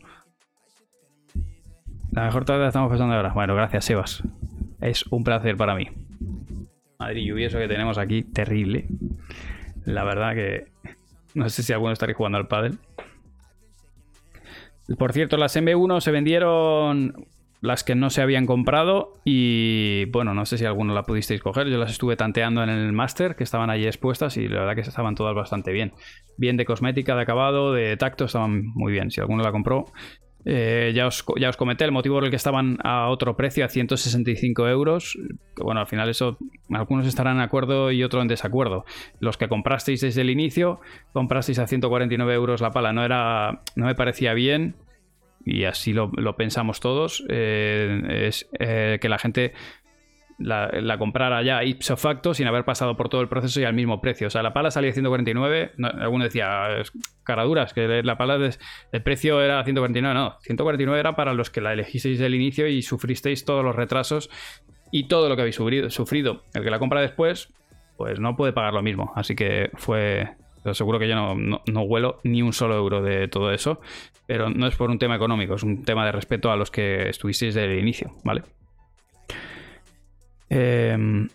La mejor tarde la estamos pasando ahora. Bueno, gracias, Sebas. Es un placer para mí. Madrid lluvioso que tenemos aquí, terrible. La verdad que no sé si alguno estaría jugando al pádel. Por cierto, las MB1 se vendieron las que no se habían comprado y bueno, no sé si alguno la pudisteis coger. Yo las estuve tanteando en el máster que estaban allí expuestas y la verdad que estaban todas bastante bien. Bien de cosmética, de acabado, de tacto, estaban muy bien. Si alguno la compró, eh, ya, os, ya os comenté el motivo por el que estaban a otro precio, a 165 euros. Bueno, al final eso, algunos estarán en acuerdo y otros en desacuerdo. Los que comprasteis desde el inicio, comprasteis a 149 euros la pala. No, era, no me parecía bien y así lo, lo pensamos todos. eh, es eh, que la gente la, la comprara ya ipso facto sin haber pasado por todo el proceso y al mismo precio. O sea, la pala salía a 149. No, alguno decía, caraduras, que la pala des- el precio era 149. No, 149 era para los que la elegisteis del inicio y sufristeis todos los retrasos y todo lo que habéis sufrido. El que la compra después, pues no puede pagar lo mismo. Así que fue. Os aseguro que yo no, no, no huelo ni un solo euro de todo eso. Pero no es por un tema económico, es un tema de respeto a los que estuvisteis desde el inicio, ¿vale? Eh,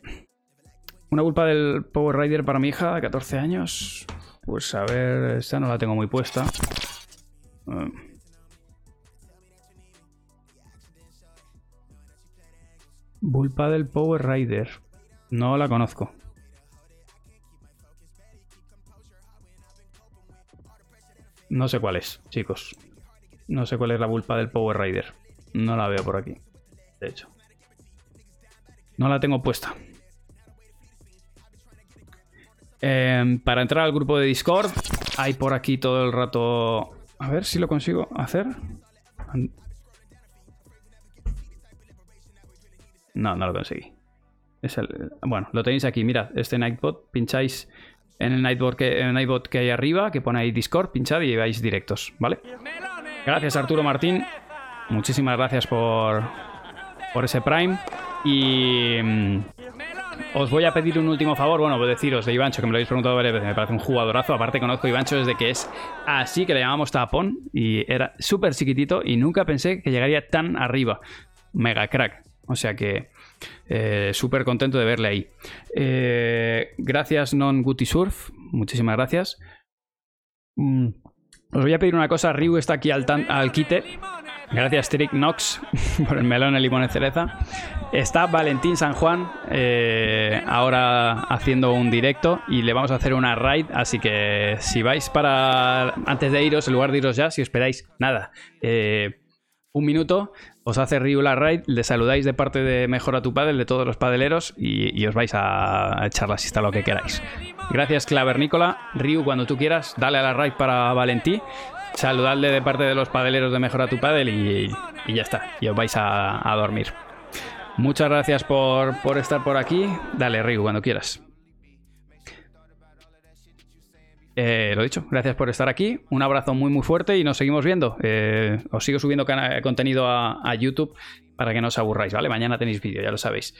una culpa del Power Rider para mi hija de 14 años. Pues a ver, esta no la tengo muy puesta. Eh. Bull Paddle Power Rider. No la conozco. No sé cuál es, chicos. No sé cuál es la vulpa del Power Rider. No la veo por aquí. De hecho. No la tengo puesta. Eh, para entrar al grupo de Discord, hay por aquí todo el rato. A ver si lo consigo hacer. No, no lo conseguí. Es el, bueno, lo tenéis aquí. Mirad, este Nightbot. Pincháis en el Nightbot que, en Nightbot que hay arriba, que pone ahí Discord. Pinchad y vais directos, ¿vale? Gracias, Arturo Martín. Muchísimas gracias por, por ese Prime. Y. mm, os voy a pedir un último favor, bueno, pues deciros de Ivancho, que me lo habéis preguntado varias veces, me parece un jugadorazo, aparte conozco a Ivancho desde que es así, que le llamamos tapón, y era súper chiquitito y nunca pensé que llegaría tan arriba. Mega crack. O sea que eh, súper contento de verle ahí. Eh, gracias Non Guti Surf, muchísimas gracias. Mm, Os voy a pedir una cosa, Ryu está aquí al, tan- al quite. Gracias Trick Knox por el melón, el limón y cereza. Está Valentín San Juan eh, ahora haciendo un directo y le vamos a hacer una raid. Así que si vais para antes de iros, en lugar de iros ya, si esperáis nada, eh, un minuto, os hace Ryu la raid, le saludáis de parte de Mejora tu Padel, de todos los padeleros y, y os vais a echar la siesta lo que queráis. Gracias Clavernícola. Ryu, cuando tú quieras, dale a la raid para Valentí. Saludadle de parte de los padeleros de Mejora tu Padel y, y ya está. Y os vais a, a dormir. Muchas gracias por, por estar por aquí. Dale, Ryu, cuando quieras. Eh, lo dicho, gracias por estar aquí. Un abrazo muy muy fuerte y nos seguimos viendo. Eh, os sigo subiendo contenido a, a YouTube para que no os aburráis, ¿vale? Mañana tenéis vídeo, ya lo sabéis.